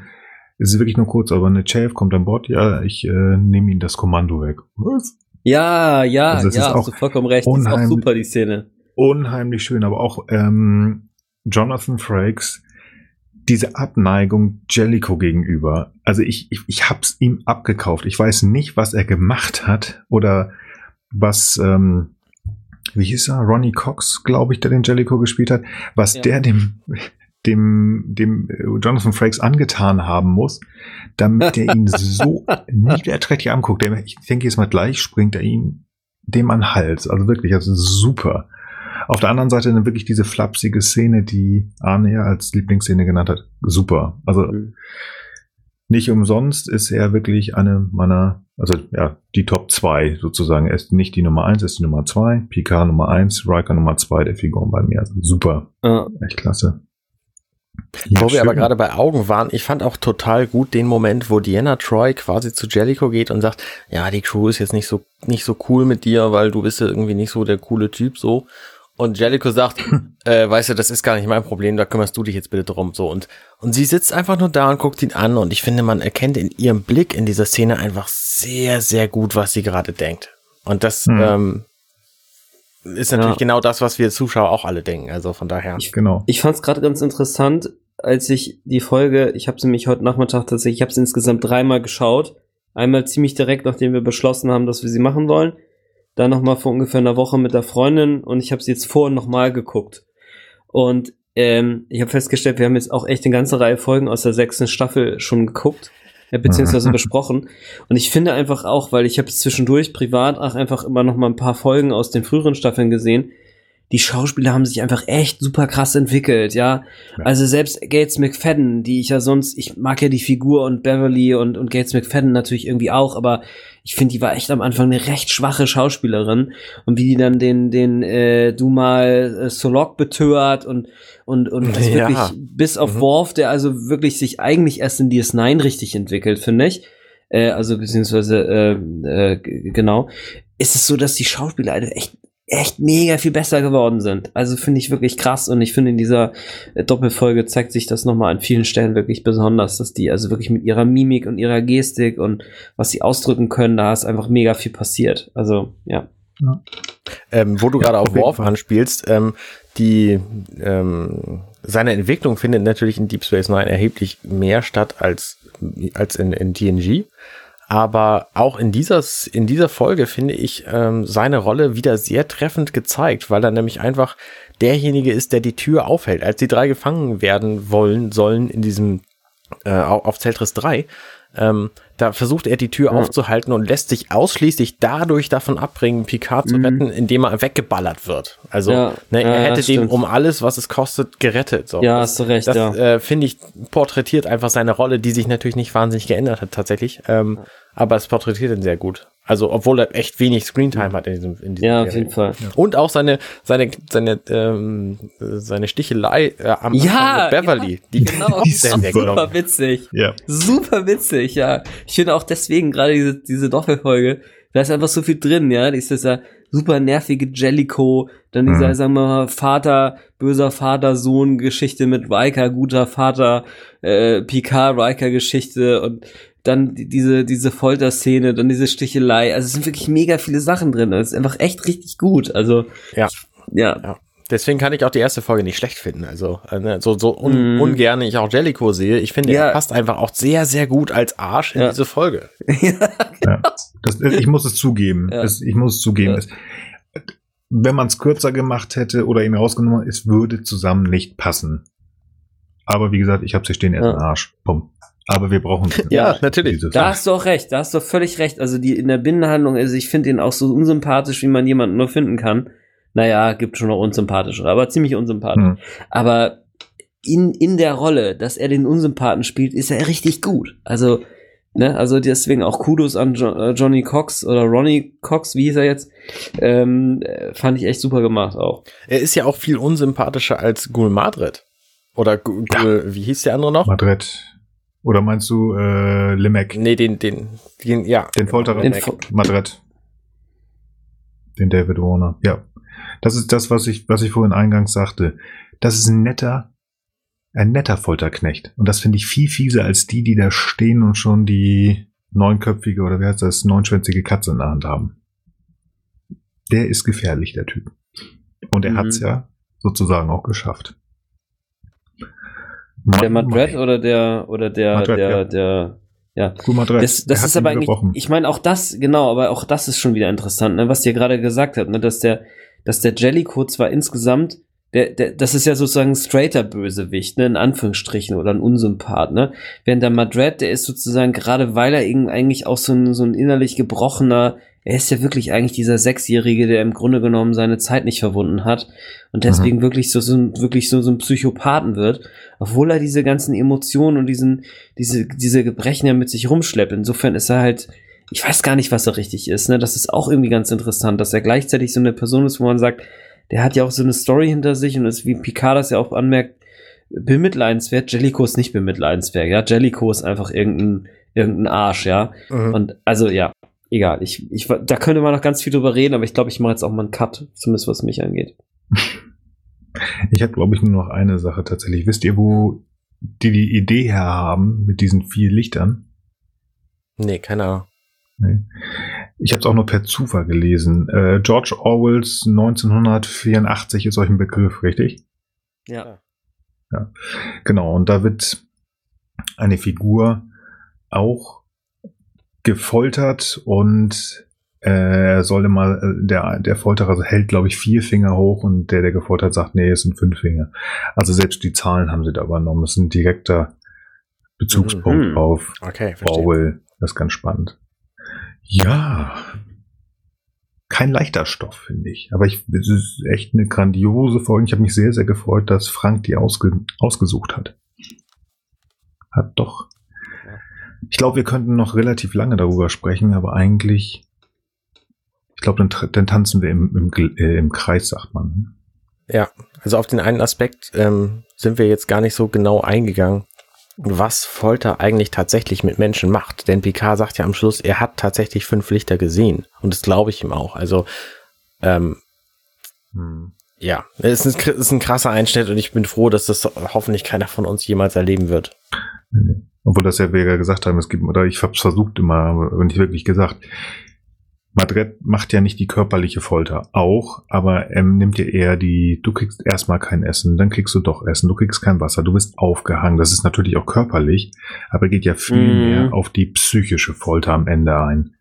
Es ist wirklich nur kurz, aber eine Chef kommt an Bord, ja, ich äh, nehme ihm das Kommando weg. Was? Ja, ja, Also ja, hast du vollkommen recht. Das ist auch super, die Szene. Unheimlich schön, aber auch ähm, Jonathan Frakes, diese Abneigung Jellicoe gegenüber. Also ich, ich, ich hab's ihm abgekauft. Ich weiß nicht, was er gemacht hat oder was, ähm, wie hieß er? Ronnie Cox, glaube ich, der den Jellicoe gespielt hat, was Ja. der dem, dem, dem äh, Jonathan Frakes angetan haben muss, damit er ihn so niederträchtig anguckt. Ich denke jetzt mal gleich springt er ihn dem an den Hals. Also wirklich, also super. Auf der anderen Seite dann wirklich diese flapsige Szene, die Arne ja als Lieblingsszene genannt hat. Super. Also Mhm. nicht umsonst ist er wirklich eine meiner, also ja, die Top 2 sozusagen. Er ist nicht die Nummer 1, er ist die Nummer 2. Picard Nummer 1, Riker Nummer 2 der Figuren bei mir. Also super. Ja. Echt klasse. Ja, Wo wir aber gerade bei Augen waren, ich fand auch total gut den Moment, wo Diana Troy quasi zu Jellicoe geht und sagt, ja, die Crew ist jetzt nicht so, nicht so cool mit dir, weil du bist ja irgendwie nicht so der coole Typ, so. Und Jellicoe sagt, äh, weißt du, das ist gar nicht mein Problem, da kümmerst du dich jetzt bitte drum, so. Und, und sie sitzt einfach nur da und guckt ihn an und ich finde, man erkennt in ihrem Blick in dieser Szene einfach sehr, sehr gut, was sie gerade denkt. Und das, Hm. ähm, ist natürlich Ja. genau das, was wir Zuschauer auch alle denken, also von daher. Genau. Ich fand es gerade ganz interessant, als ich die Folge, ich habe sie mich heute Nachmittag tatsächlich, ich habe sie insgesamt dreimal geschaut. Einmal ziemlich direkt, nachdem wir beschlossen haben, dass wir sie machen wollen. Dann nochmal vor ungefähr einer Woche mit der Freundin und ich habe sie jetzt vorhin nochmal geguckt. Und ähm, ich habe festgestellt, wir haben jetzt auch echt eine ganze Reihe Folgen aus der sechsten Staffel schon geguckt, äh, beziehungsweise besprochen. Und ich finde einfach auch, weil ich habe zwischendurch privat auch einfach immer noch mal ein paar Folgen aus den früheren Staffeln gesehen, die Schauspieler haben sich einfach echt super krass entwickelt, ja. Ja. Also selbst Gates McFadden, die ich ja sonst, ich mag ja die Figur und Beverly und, und Gates McFadden natürlich irgendwie auch, aber ich finde, die war echt am Anfang eine recht schwache Schauspielerin und wie die dann den, den äh, du mal äh, Solok betört und und und das Ja. wirklich bis auf Mhm. Worf, der also wirklich sich eigentlich erst in DS9 richtig entwickelt, finde ich. Äh, also beziehungsweise äh, äh, genau, ist es so, dass die Schauspieler alle echt echt mega viel besser geworden sind. Also finde ich wirklich krass und ich finde in dieser äh, Doppelfolge zeigt sich das nochmal an vielen Stellen wirklich besonders, dass die also wirklich mit ihrer Mimik und ihrer Gestik und was sie ausdrücken können, da ist einfach mega viel passiert. Also ja. Ähm, wo du Ja, gerade auf auf Worf anspielst, ähm, die ähm, seine Entwicklung findet natürlich in Deep Space Nine erheblich mehr statt als als in, in TNG. Aber auch in dieser, in dieser Folge finde ich ähm, seine Rolle wieder sehr treffend gezeigt, weil er nämlich einfach derjenige ist, der die Tür aufhält. Als die drei gefangen werden wollen, sollen in diesem äh, au- auf Zeltris 3, ähm, da versucht er die Tür Ja. aufzuhalten und lässt sich ausschließlich dadurch davon abbringen, Picard zu Mhm. retten, indem er weggeballert wird. Also Ja, ne, er ja, hätte den um alles, was es kostet, gerettet. So. Ja, das, hast du recht, das äh, finde ich porträtiert einfach seine Rolle, die sich natürlich nicht wahnsinnig geändert hat tatsächlich. Ähm, aber es porträtiert ihn sehr gut. Also obwohl er echt wenig Screentime hat in diesem, in diesem Ja, auf jeden Fall. Und auch seine, seine, seine, ähm, seine Stichelei äh, am Ja, mit Beverly. die Genau, Die ist super. witzig. Ja. Super witzig, ja. Ich finde auch deswegen gerade diese, diese Doppelfolge, da ist einfach so viel drin, ja. Ist dieser super nervige Jellicoe, dann dieser, Mhm. sagen wir mal, Vater, böser Vater-Sohn-Geschichte mit Riker, guter Vater, äh, Picard-Riker-Geschichte und dann die- diese, diese Folterszene, dann diese Stichelei. Also es sind wirklich mega viele Sachen drin. Es ist einfach echt richtig gut. Also, Ja. ja. Ja. Deswegen kann ich auch die erste Folge nicht schlecht finden. Also äh, ne, so, so un, Mhm. ungern ich auch Jellicoe sehe. Ich finde, Ja. er passt einfach auch sehr, sehr gut als Arsch in Ja. diese Folge. Ja. Das, ich muss es zugeben. Ja. Es, ich muss es zugeben. Ja. Es, wenn man es kürzer gemacht hätte oder ihn rausgenommen, es würde zusammen nicht passen. Aber wie gesagt, ich habe sie stehen erst Ja. im Arsch. Bumm. Aber wir brauchen Ja, natürlich. Da hast du auch recht, da hast du völlig recht. Also die in der Binnenhandlung, also ich finde ihn auch so unsympathisch, wie man jemanden nur finden kann. Naja, gibt schon noch unsympathischere, aber ziemlich unsympathisch. Hm. Aber in, in der Rolle, dass er den Unsympathen spielt, ist er richtig gut. Also, ne, also deswegen auch Kudos an jo äh, Johnny Cox oder Ronnie Cox, wie hieß er jetzt? Ähm, äh, fand ich echt super gemacht auch. Er ist ja auch viel unsympathischer als Gul Madrid. Oder Gu- Gul, wie hieß der andere noch? Madrid. Oder meinst du äh, Limek? Nee, den, den, den, ja. Den Folterer? Den Madrid. Den David Warner. Ja. Das ist das, was ich, was ich vorhin eingangs sagte. Das ist ein netter, ein netter Folterknecht. Und das finde ich viel fieser als die, die da stehen und schon die neunköpfige oder wie heißt das, neunschwänzige Katze in der Hand haben. Der ist gefährlich, der Typ. Und er mhm. hat's ja sozusagen auch geschafft. Der Madrid oder der oder der Madrid, der ja. der ja. Madrid. Das, das ist aber eigentlich, ich meine auch das genau, aber auch das ist schon wieder interessant, ne, was dir gerade gesagt hat, ne, dass der dass der Jellicoe zwar insgesamt der, der, das ist ja sozusagen ein straighter Bösewicht, ne, in Anführungsstrichen, oder ein Unsympath, ne? Während der Madrid, der ist sozusagen, gerade weil er eben eigentlich auch so ein, so ein innerlich gebrochener, er ist ja wirklich eigentlich dieser Sechsjährige, der im Grunde genommen seine Zeit nicht verwunden hat und deswegen mhm. wirklich so, so ein, wirklich so, so ein Psychopathen wird, obwohl er diese ganzen Emotionen und diesen, diese, diese Gebrechen ja mit sich rumschleppt. Insofern ist er halt, ich weiß gar nicht, was er richtig ist, ne? Das ist auch irgendwie ganz interessant, dass er gleichzeitig so eine Person ist, wo man sagt, der hat ja auch so eine Story hinter sich und ist, wie Picard das ja auch anmerkt, bemitleidenswert. Jellicoe ist nicht bemitleidenswert, ja. Jellicoe ist einfach irgendein, irgendein Arsch, ja. Mhm. Und also, ja, egal. Ich, ich, da könnte man noch ganz viel drüber reden, aber ich glaube, ich mache jetzt auch mal einen Cut, zumindest was mich angeht. Ich habe, glaube ich, nur noch eine Sache tatsächlich. Wisst ihr, wo die die Idee her haben mit diesen vier Lichtern? Nee, keine Ahnung. Nee. Ich habe es auch nur per Zufall gelesen. Äh, George Orwells 1984 ist euch ein Begriff, richtig? Ja. Ja, genau. Und da wird eine Figur auch gefoltert und äh, er soll immer, äh, der, der Folterer hält, glaube ich, vier Finger hoch und der, der gefoltert, sagt, nee, es sind fünf Finger. Also selbst die Zahlen haben sie da übernommen. Es ist ein direkter Bezugspunkt mhm. auf okay, Orwell. Das ist ganz spannend. Ja. Kein leichter Stoff, finde ich. Aber ich, es ist echt eine grandiose Folge. Ich habe mich sehr, sehr gefreut, dass Frank die ausge, ausgesucht hat. Hat doch. Ich glaube, wir könnten noch relativ lange darüber sprechen, aber eigentlich, ich glaube, dann, dann, tanzen wir im, im, äh, im Kreis, sagt man. Ja, also auf den einen Aspekt ähm, sind wir jetzt gar nicht so genau eingegangen was Folter eigentlich tatsächlich mit Menschen macht. Denn Picard sagt ja am Schluss, er hat tatsächlich fünf Lichter gesehen. Und das glaube ich ihm auch. Also, ähm, hm. ja, es ist, ein, ist ein krasser Einschnitt und ich bin froh, dass das hoffentlich keiner von uns jemals erleben wird. Obwohl das ja, wir gesagt haben, es gibt, oder ich habe es versucht immer, aber nicht wirklich gesagt, Madrid macht ja nicht die körperliche Folter, auch, aber ähm, nimmt dir eher die, du kriegst erstmal kein Essen, dann kriegst du doch Essen, du kriegst kein Wasser, du bist aufgehangen. Das ist natürlich auch körperlich, aber geht ja viel mm. mehr auf die psychische Folter am Ende ein.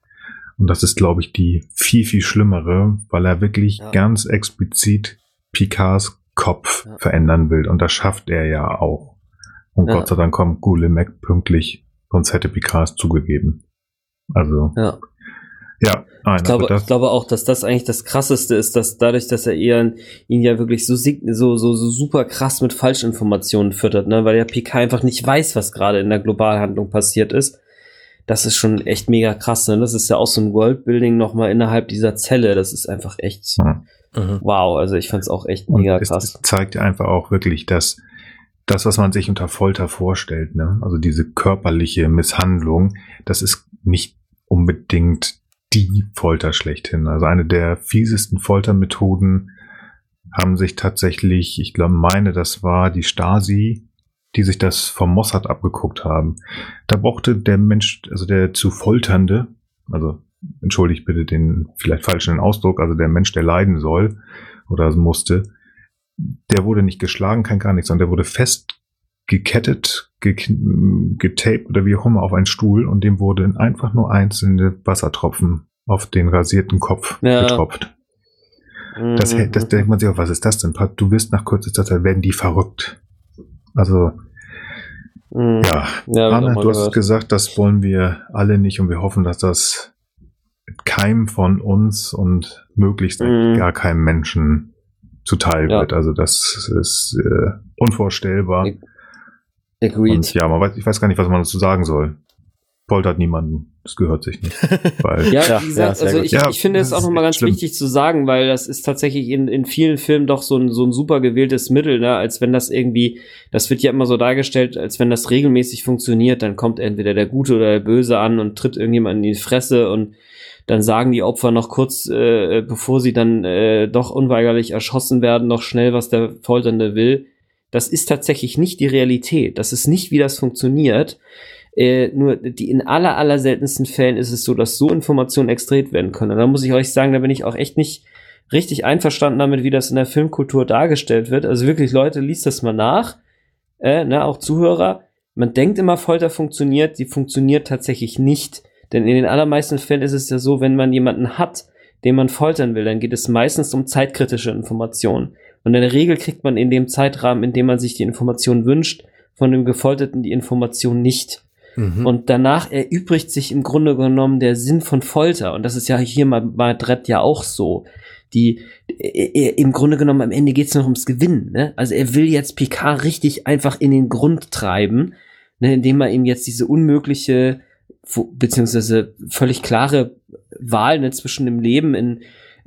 Und das ist, glaube ich, die viel, viel schlimmere, weil er wirklich ja. ganz explizit Picards Kopf ja. verändern will. Und das schafft er ja auch. Und ja. Gott sei Dank kommt Gule Mac pünktlich, sonst hätte Picard es zugegeben. Also. Ja. Ja, nein, ich, glaube, also ich glaube auch, dass das eigentlich das Krasseste ist, dass dadurch, dass er eher ihn ja wirklich so, so, so, so super krass mit Falschinformationen füttert, ne, weil der PK einfach nicht weiß, was gerade in der Globalhandlung passiert ist. Das ist schon echt mega krass, ne? Das ist ja auch so ein Worldbuilding nochmal innerhalb dieser Zelle. Das ist einfach echt mhm. wow. Also ich fand's auch echt mega Und krass. Es zeigt einfach auch wirklich, dass das, was man sich unter Folter vorstellt, ne? also diese körperliche Misshandlung, das ist nicht unbedingt die Folter schlechthin. Also eine der fiesesten Foltermethoden haben sich tatsächlich, ich glaube, meine, das war die Stasi, die sich das vom Mossad abgeguckt haben. Da brauchte der Mensch, also der zu Folternde, also entschuldigt bitte den vielleicht falschen Ausdruck, also der Mensch, der leiden soll oder musste, der wurde nicht geschlagen, kein gar nichts, sondern der wurde fest gekettet, getaped oder wie auch immer auf einen Stuhl und dem wurden einfach nur einzelne Wassertropfen auf den rasierten Kopf ja. getropft. Das, mhm. das denkt man sich auch, was ist das denn? Du wirst nach kurzer Zeit, werden die verrückt. Also, mhm. ja. ja Anna, du hast gesagt, das wollen wir alle nicht und wir hoffen, dass das keinem von uns und möglichst mhm. gar keinem Menschen zuteil ja. wird. Also das ist äh, unvorstellbar. Agreed. Und ja, man weiß, ich weiß gar nicht, was man dazu sagen soll. Poltert niemanden. Das gehört sich nicht. Weil, ja, wie gesagt, ja, also ich, ja, ich finde es auch nochmal ganz schlimm. wichtig zu sagen, weil das ist tatsächlich in, in vielen Filmen doch so ein, so ein super gewähltes Mittel, ne? als wenn das irgendwie, das wird ja immer so dargestellt, als wenn das regelmäßig funktioniert, dann kommt entweder der Gute oder der Böse an und tritt irgendjemand in die Fresse und dann sagen die Opfer noch kurz, äh, bevor sie dann äh, doch unweigerlich erschossen werden, noch schnell, was der Folternde will das ist tatsächlich nicht die Realität. Das ist nicht, wie das funktioniert. Äh, nur die in aller, aller seltensten Fällen ist es so, dass so Informationen extrahiert werden können. Und da muss ich euch sagen, da bin ich auch echt nicht richtig einverstanden damit, wie das in der Filmkultur dargestellt wird. Also wirklich, Leute, liest das mal nach. Äh, ne, auch Zuhörer. Man denkt immer, Folter funktioniert, die funktioniert tatsächlich nicht. Denn in den allermeisten Fällen ist es ja so, wenn man jemanden hat, den man foltern will, dann geht es meistens um zeitkritische Informationen. Und in der Regel kriegt man in dem Zeitrahmen, in dem man sich die Information wünscht, von dem Gefolterten die Information nicht. Mhm. Und danach erübrigt sich im Grunde genommen der Sinn von Folter. Und das ist ja hier mal bei Dredd ja auch so. Die, äh, äh, im Grunde genommen am Ende geht es noch ums Gewinnen. Ne? Also er will jetzt Picard richtig einfach in den Grund treiben, ne, indem er ihm jetzt diese unmögliche beziehungsweise völlig klare Wahl ne, zwischen dem Leben in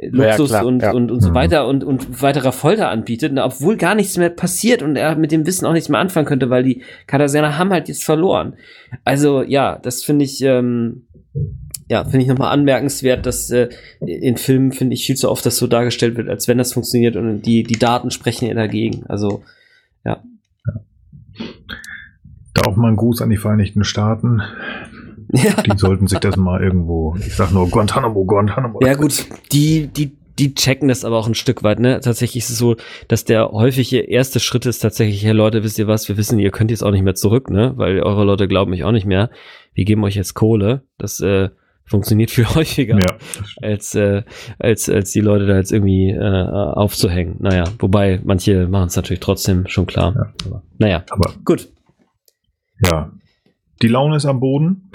Luxus ja, und, ja. und, und so mhm. weiter und, und weiterer Folter anbietet, obwohl gar nichts mehr passiert und er mit dem Wissen auch nichts mehr anfangen könnte, weil die Cardassianer haben halt jetzt verloren. Also ja, das finde ich, ähm, ja, finde ich nochmal anmerkenswert, dass äh, in Filmen, finde ich, viel zu oft das so dargestellt wird, als wenn das funktioniert und die, die Daten sprechen ja dagegen. Also, ja. Da auch mal ein Gruß an die Vereinigten Staaten. Ja. Die sollten sich das mal irgendwo, ich sag nur Guantanamo, Guantanamo. Ja gut, die, die, die checken das aber auch ein Stück weit, ne? Tatsächlich ist es so, dass der häufige erste Schritt ist tatsächlich, hey Leute, wisst ihr was, wir wissen, ihr könnt jetzt auch nicht mehr zurück, ne? Weil eure Leute glauben mich auch nicht mehr. Wir geben euch jetzt Kohle. Das äh, funktioniert viel häufiger, ja. als, äh, als, als die Leute da jetzt irgendwie äh, aufzuhängen. Naja, wobei manche machen es natürlich trotzdem schon klar. Ja. Aber, naja, aber gut. Ja, die Laune ist am Boden.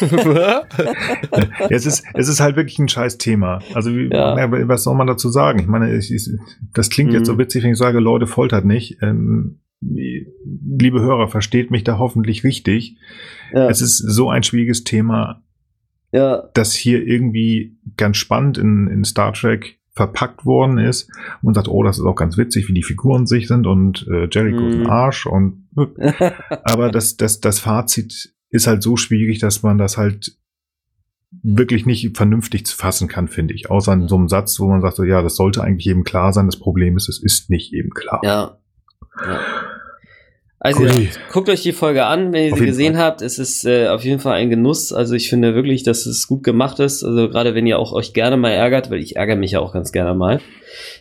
es, ist, es ist halt wirklich ein scheiß Thema. Also, wie, ja. was soll man dazu sagen? Ich meine, ich, ich, das klingt mhm. jetzt so mhm. witzig, wenn ich sage, Leute, foltert nicht. Ähm, liebe Hörer, versteht mich da hoffentlich richtig. Ja. Es ist so ein schwieriges Thema, ja. das hier irgendwie ganz spannend in, in Star Trek verpackt worden ist und sagt, oh, das ist auch ganz witzig, wie die Figuren sich sind und äh, Jericho mm. ist ein mhm. Arsch und aber das, das, das Fazit ist halt so schwierig, dass man das halt wirklich nicht vernünftig zu fassen kann, finde ich. Außer in so einem Satz, wo man sagt, so, ja, das sollte eigentlich eben klar sein. Das Problem ist, es ist nicht eben klar. Ja. ja. Also ja, guckt euch die Folge an, wenn ihr auf sie gesehen Fall. habt. Es ist äh, auf jeden Fall ein Genuss. Also ich finde wirklich, dass es gut gemacht ist. Also gerade wenn ihr auch euch gerne mal ärgert, weil ich ärgere mich ja auch ganz gerne mal.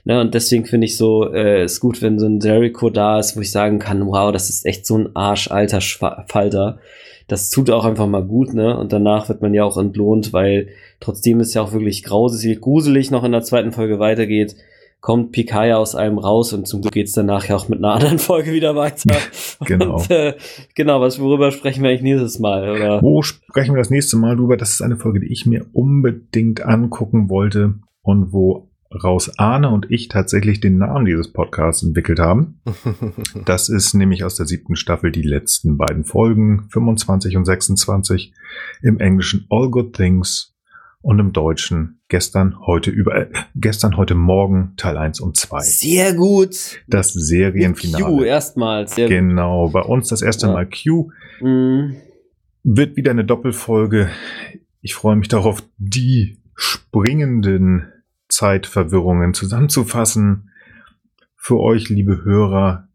Ne, und deswegen finde ich so, äh, ist gut, wenn so ein Jericho da ist, wo ich sagen kann, wow, das ist echt so ein Arsch alter Falter. Das tut auch einfach mal gut, ne? Und danach wird man ja auch entlohnt, weil trotzdem es ja auch wirklich grausig, gruselig noch in der zweiten Folge weitergeht kommt Picard aus einem raus und zum Glück geht's danach ja auch mit einer anderen Folge wieder weiter. genau. Und, äh, genau, was worüber sprechen wir eigentlich nächstes Mal? Oder? Wo sprechen wir das nächste Mal drüber? Das ist eine Folge, die ich mir unbedingt angucken wollte und wo raus Arne und ich tatsächlich den Namen dieses Podcasts entwickelt haben. Das ist nämlich aus der siebten Staffel die letzten beiden Folgen, 25 und 26, im Englischen All Good Things und im Deutschen gestern, heute über, äh, gestern, heute Morgen Teil 1 und 2. Sehr gut. Das Serienfinale. Q erstmals. Genau, bei uns das erste ja. Mal Q. Mhm. Wird wieder eine Doppelfolge. Ich freue mich darauf, die springenden Zeitverwirrungen zusammenzufassen. Für euch, liebe Hörer,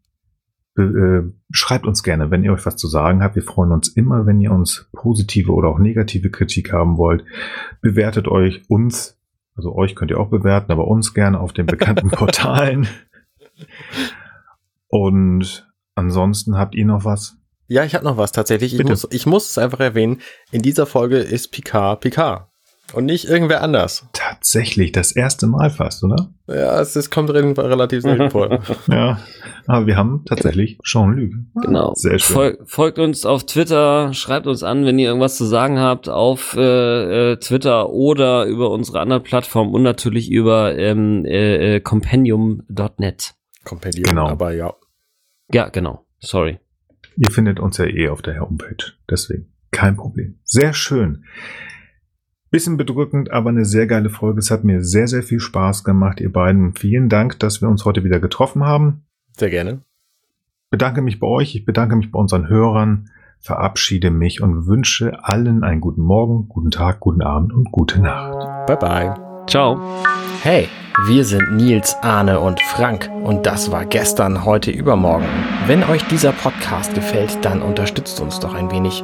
äh, schreibt uns gerne, wenn ihr euch was zu sagen habt. Wir freuen uns immer, wenn ihr uns positive oder auch negative Kritik haben wollt. Bewertet euch uns, also euch könnt ihr auch bewerten, aber uns gerne auf den bekannten Portalen. Und ansonsten habt ihr noch was? Ja, ich habe noch was tatsächlich. Ich muss, ich muss es einfach erwähnen. In dieser Folge ist Picard Picard. Und nicht irgendwer anders. Tatsächlich, das erste Mal fast, oder? Ja, es, es kommt relativ selten vor. ja, aber wir haben tatsächlich Jean-Luc. Genau. Sehr schön. Fol folgt uns auf Twitter, schreibt uns an, wenn ihr irgendwas zu sagen habt, auf äh, äh, Twitter oder über unsere anderen Plattformen und natürlich über ähm, äh, äh compendium.net. Compendium, genau. aber ja. Ja, genau. Sorry. Ihr findet uns ja eh auf der Homepage, deswegen kein Problem. Sehr schön. Bisschen bedrückend, aber eine sehr geile Folge. Es hat mir sehr, sehr viel Spaß gemacht, ihr beiden. Vielen Dank, dass wir uns heute wieder getroffen haben. Sehr gerne. Bedanke mich bei euch, ich bedanke mich bei unseren Hörern, verabschiede mich und wünsche allen einen guten Morgen, guten Tag, guten Abend und gute Nacht. Bye bye. Ciao. Hey, Wir sind Nils, Arne und Frank und das war gestern, heute, übermorgen. Wenn euch dieser Podcast gefällt, dann unterstützt uns doch ein wenig.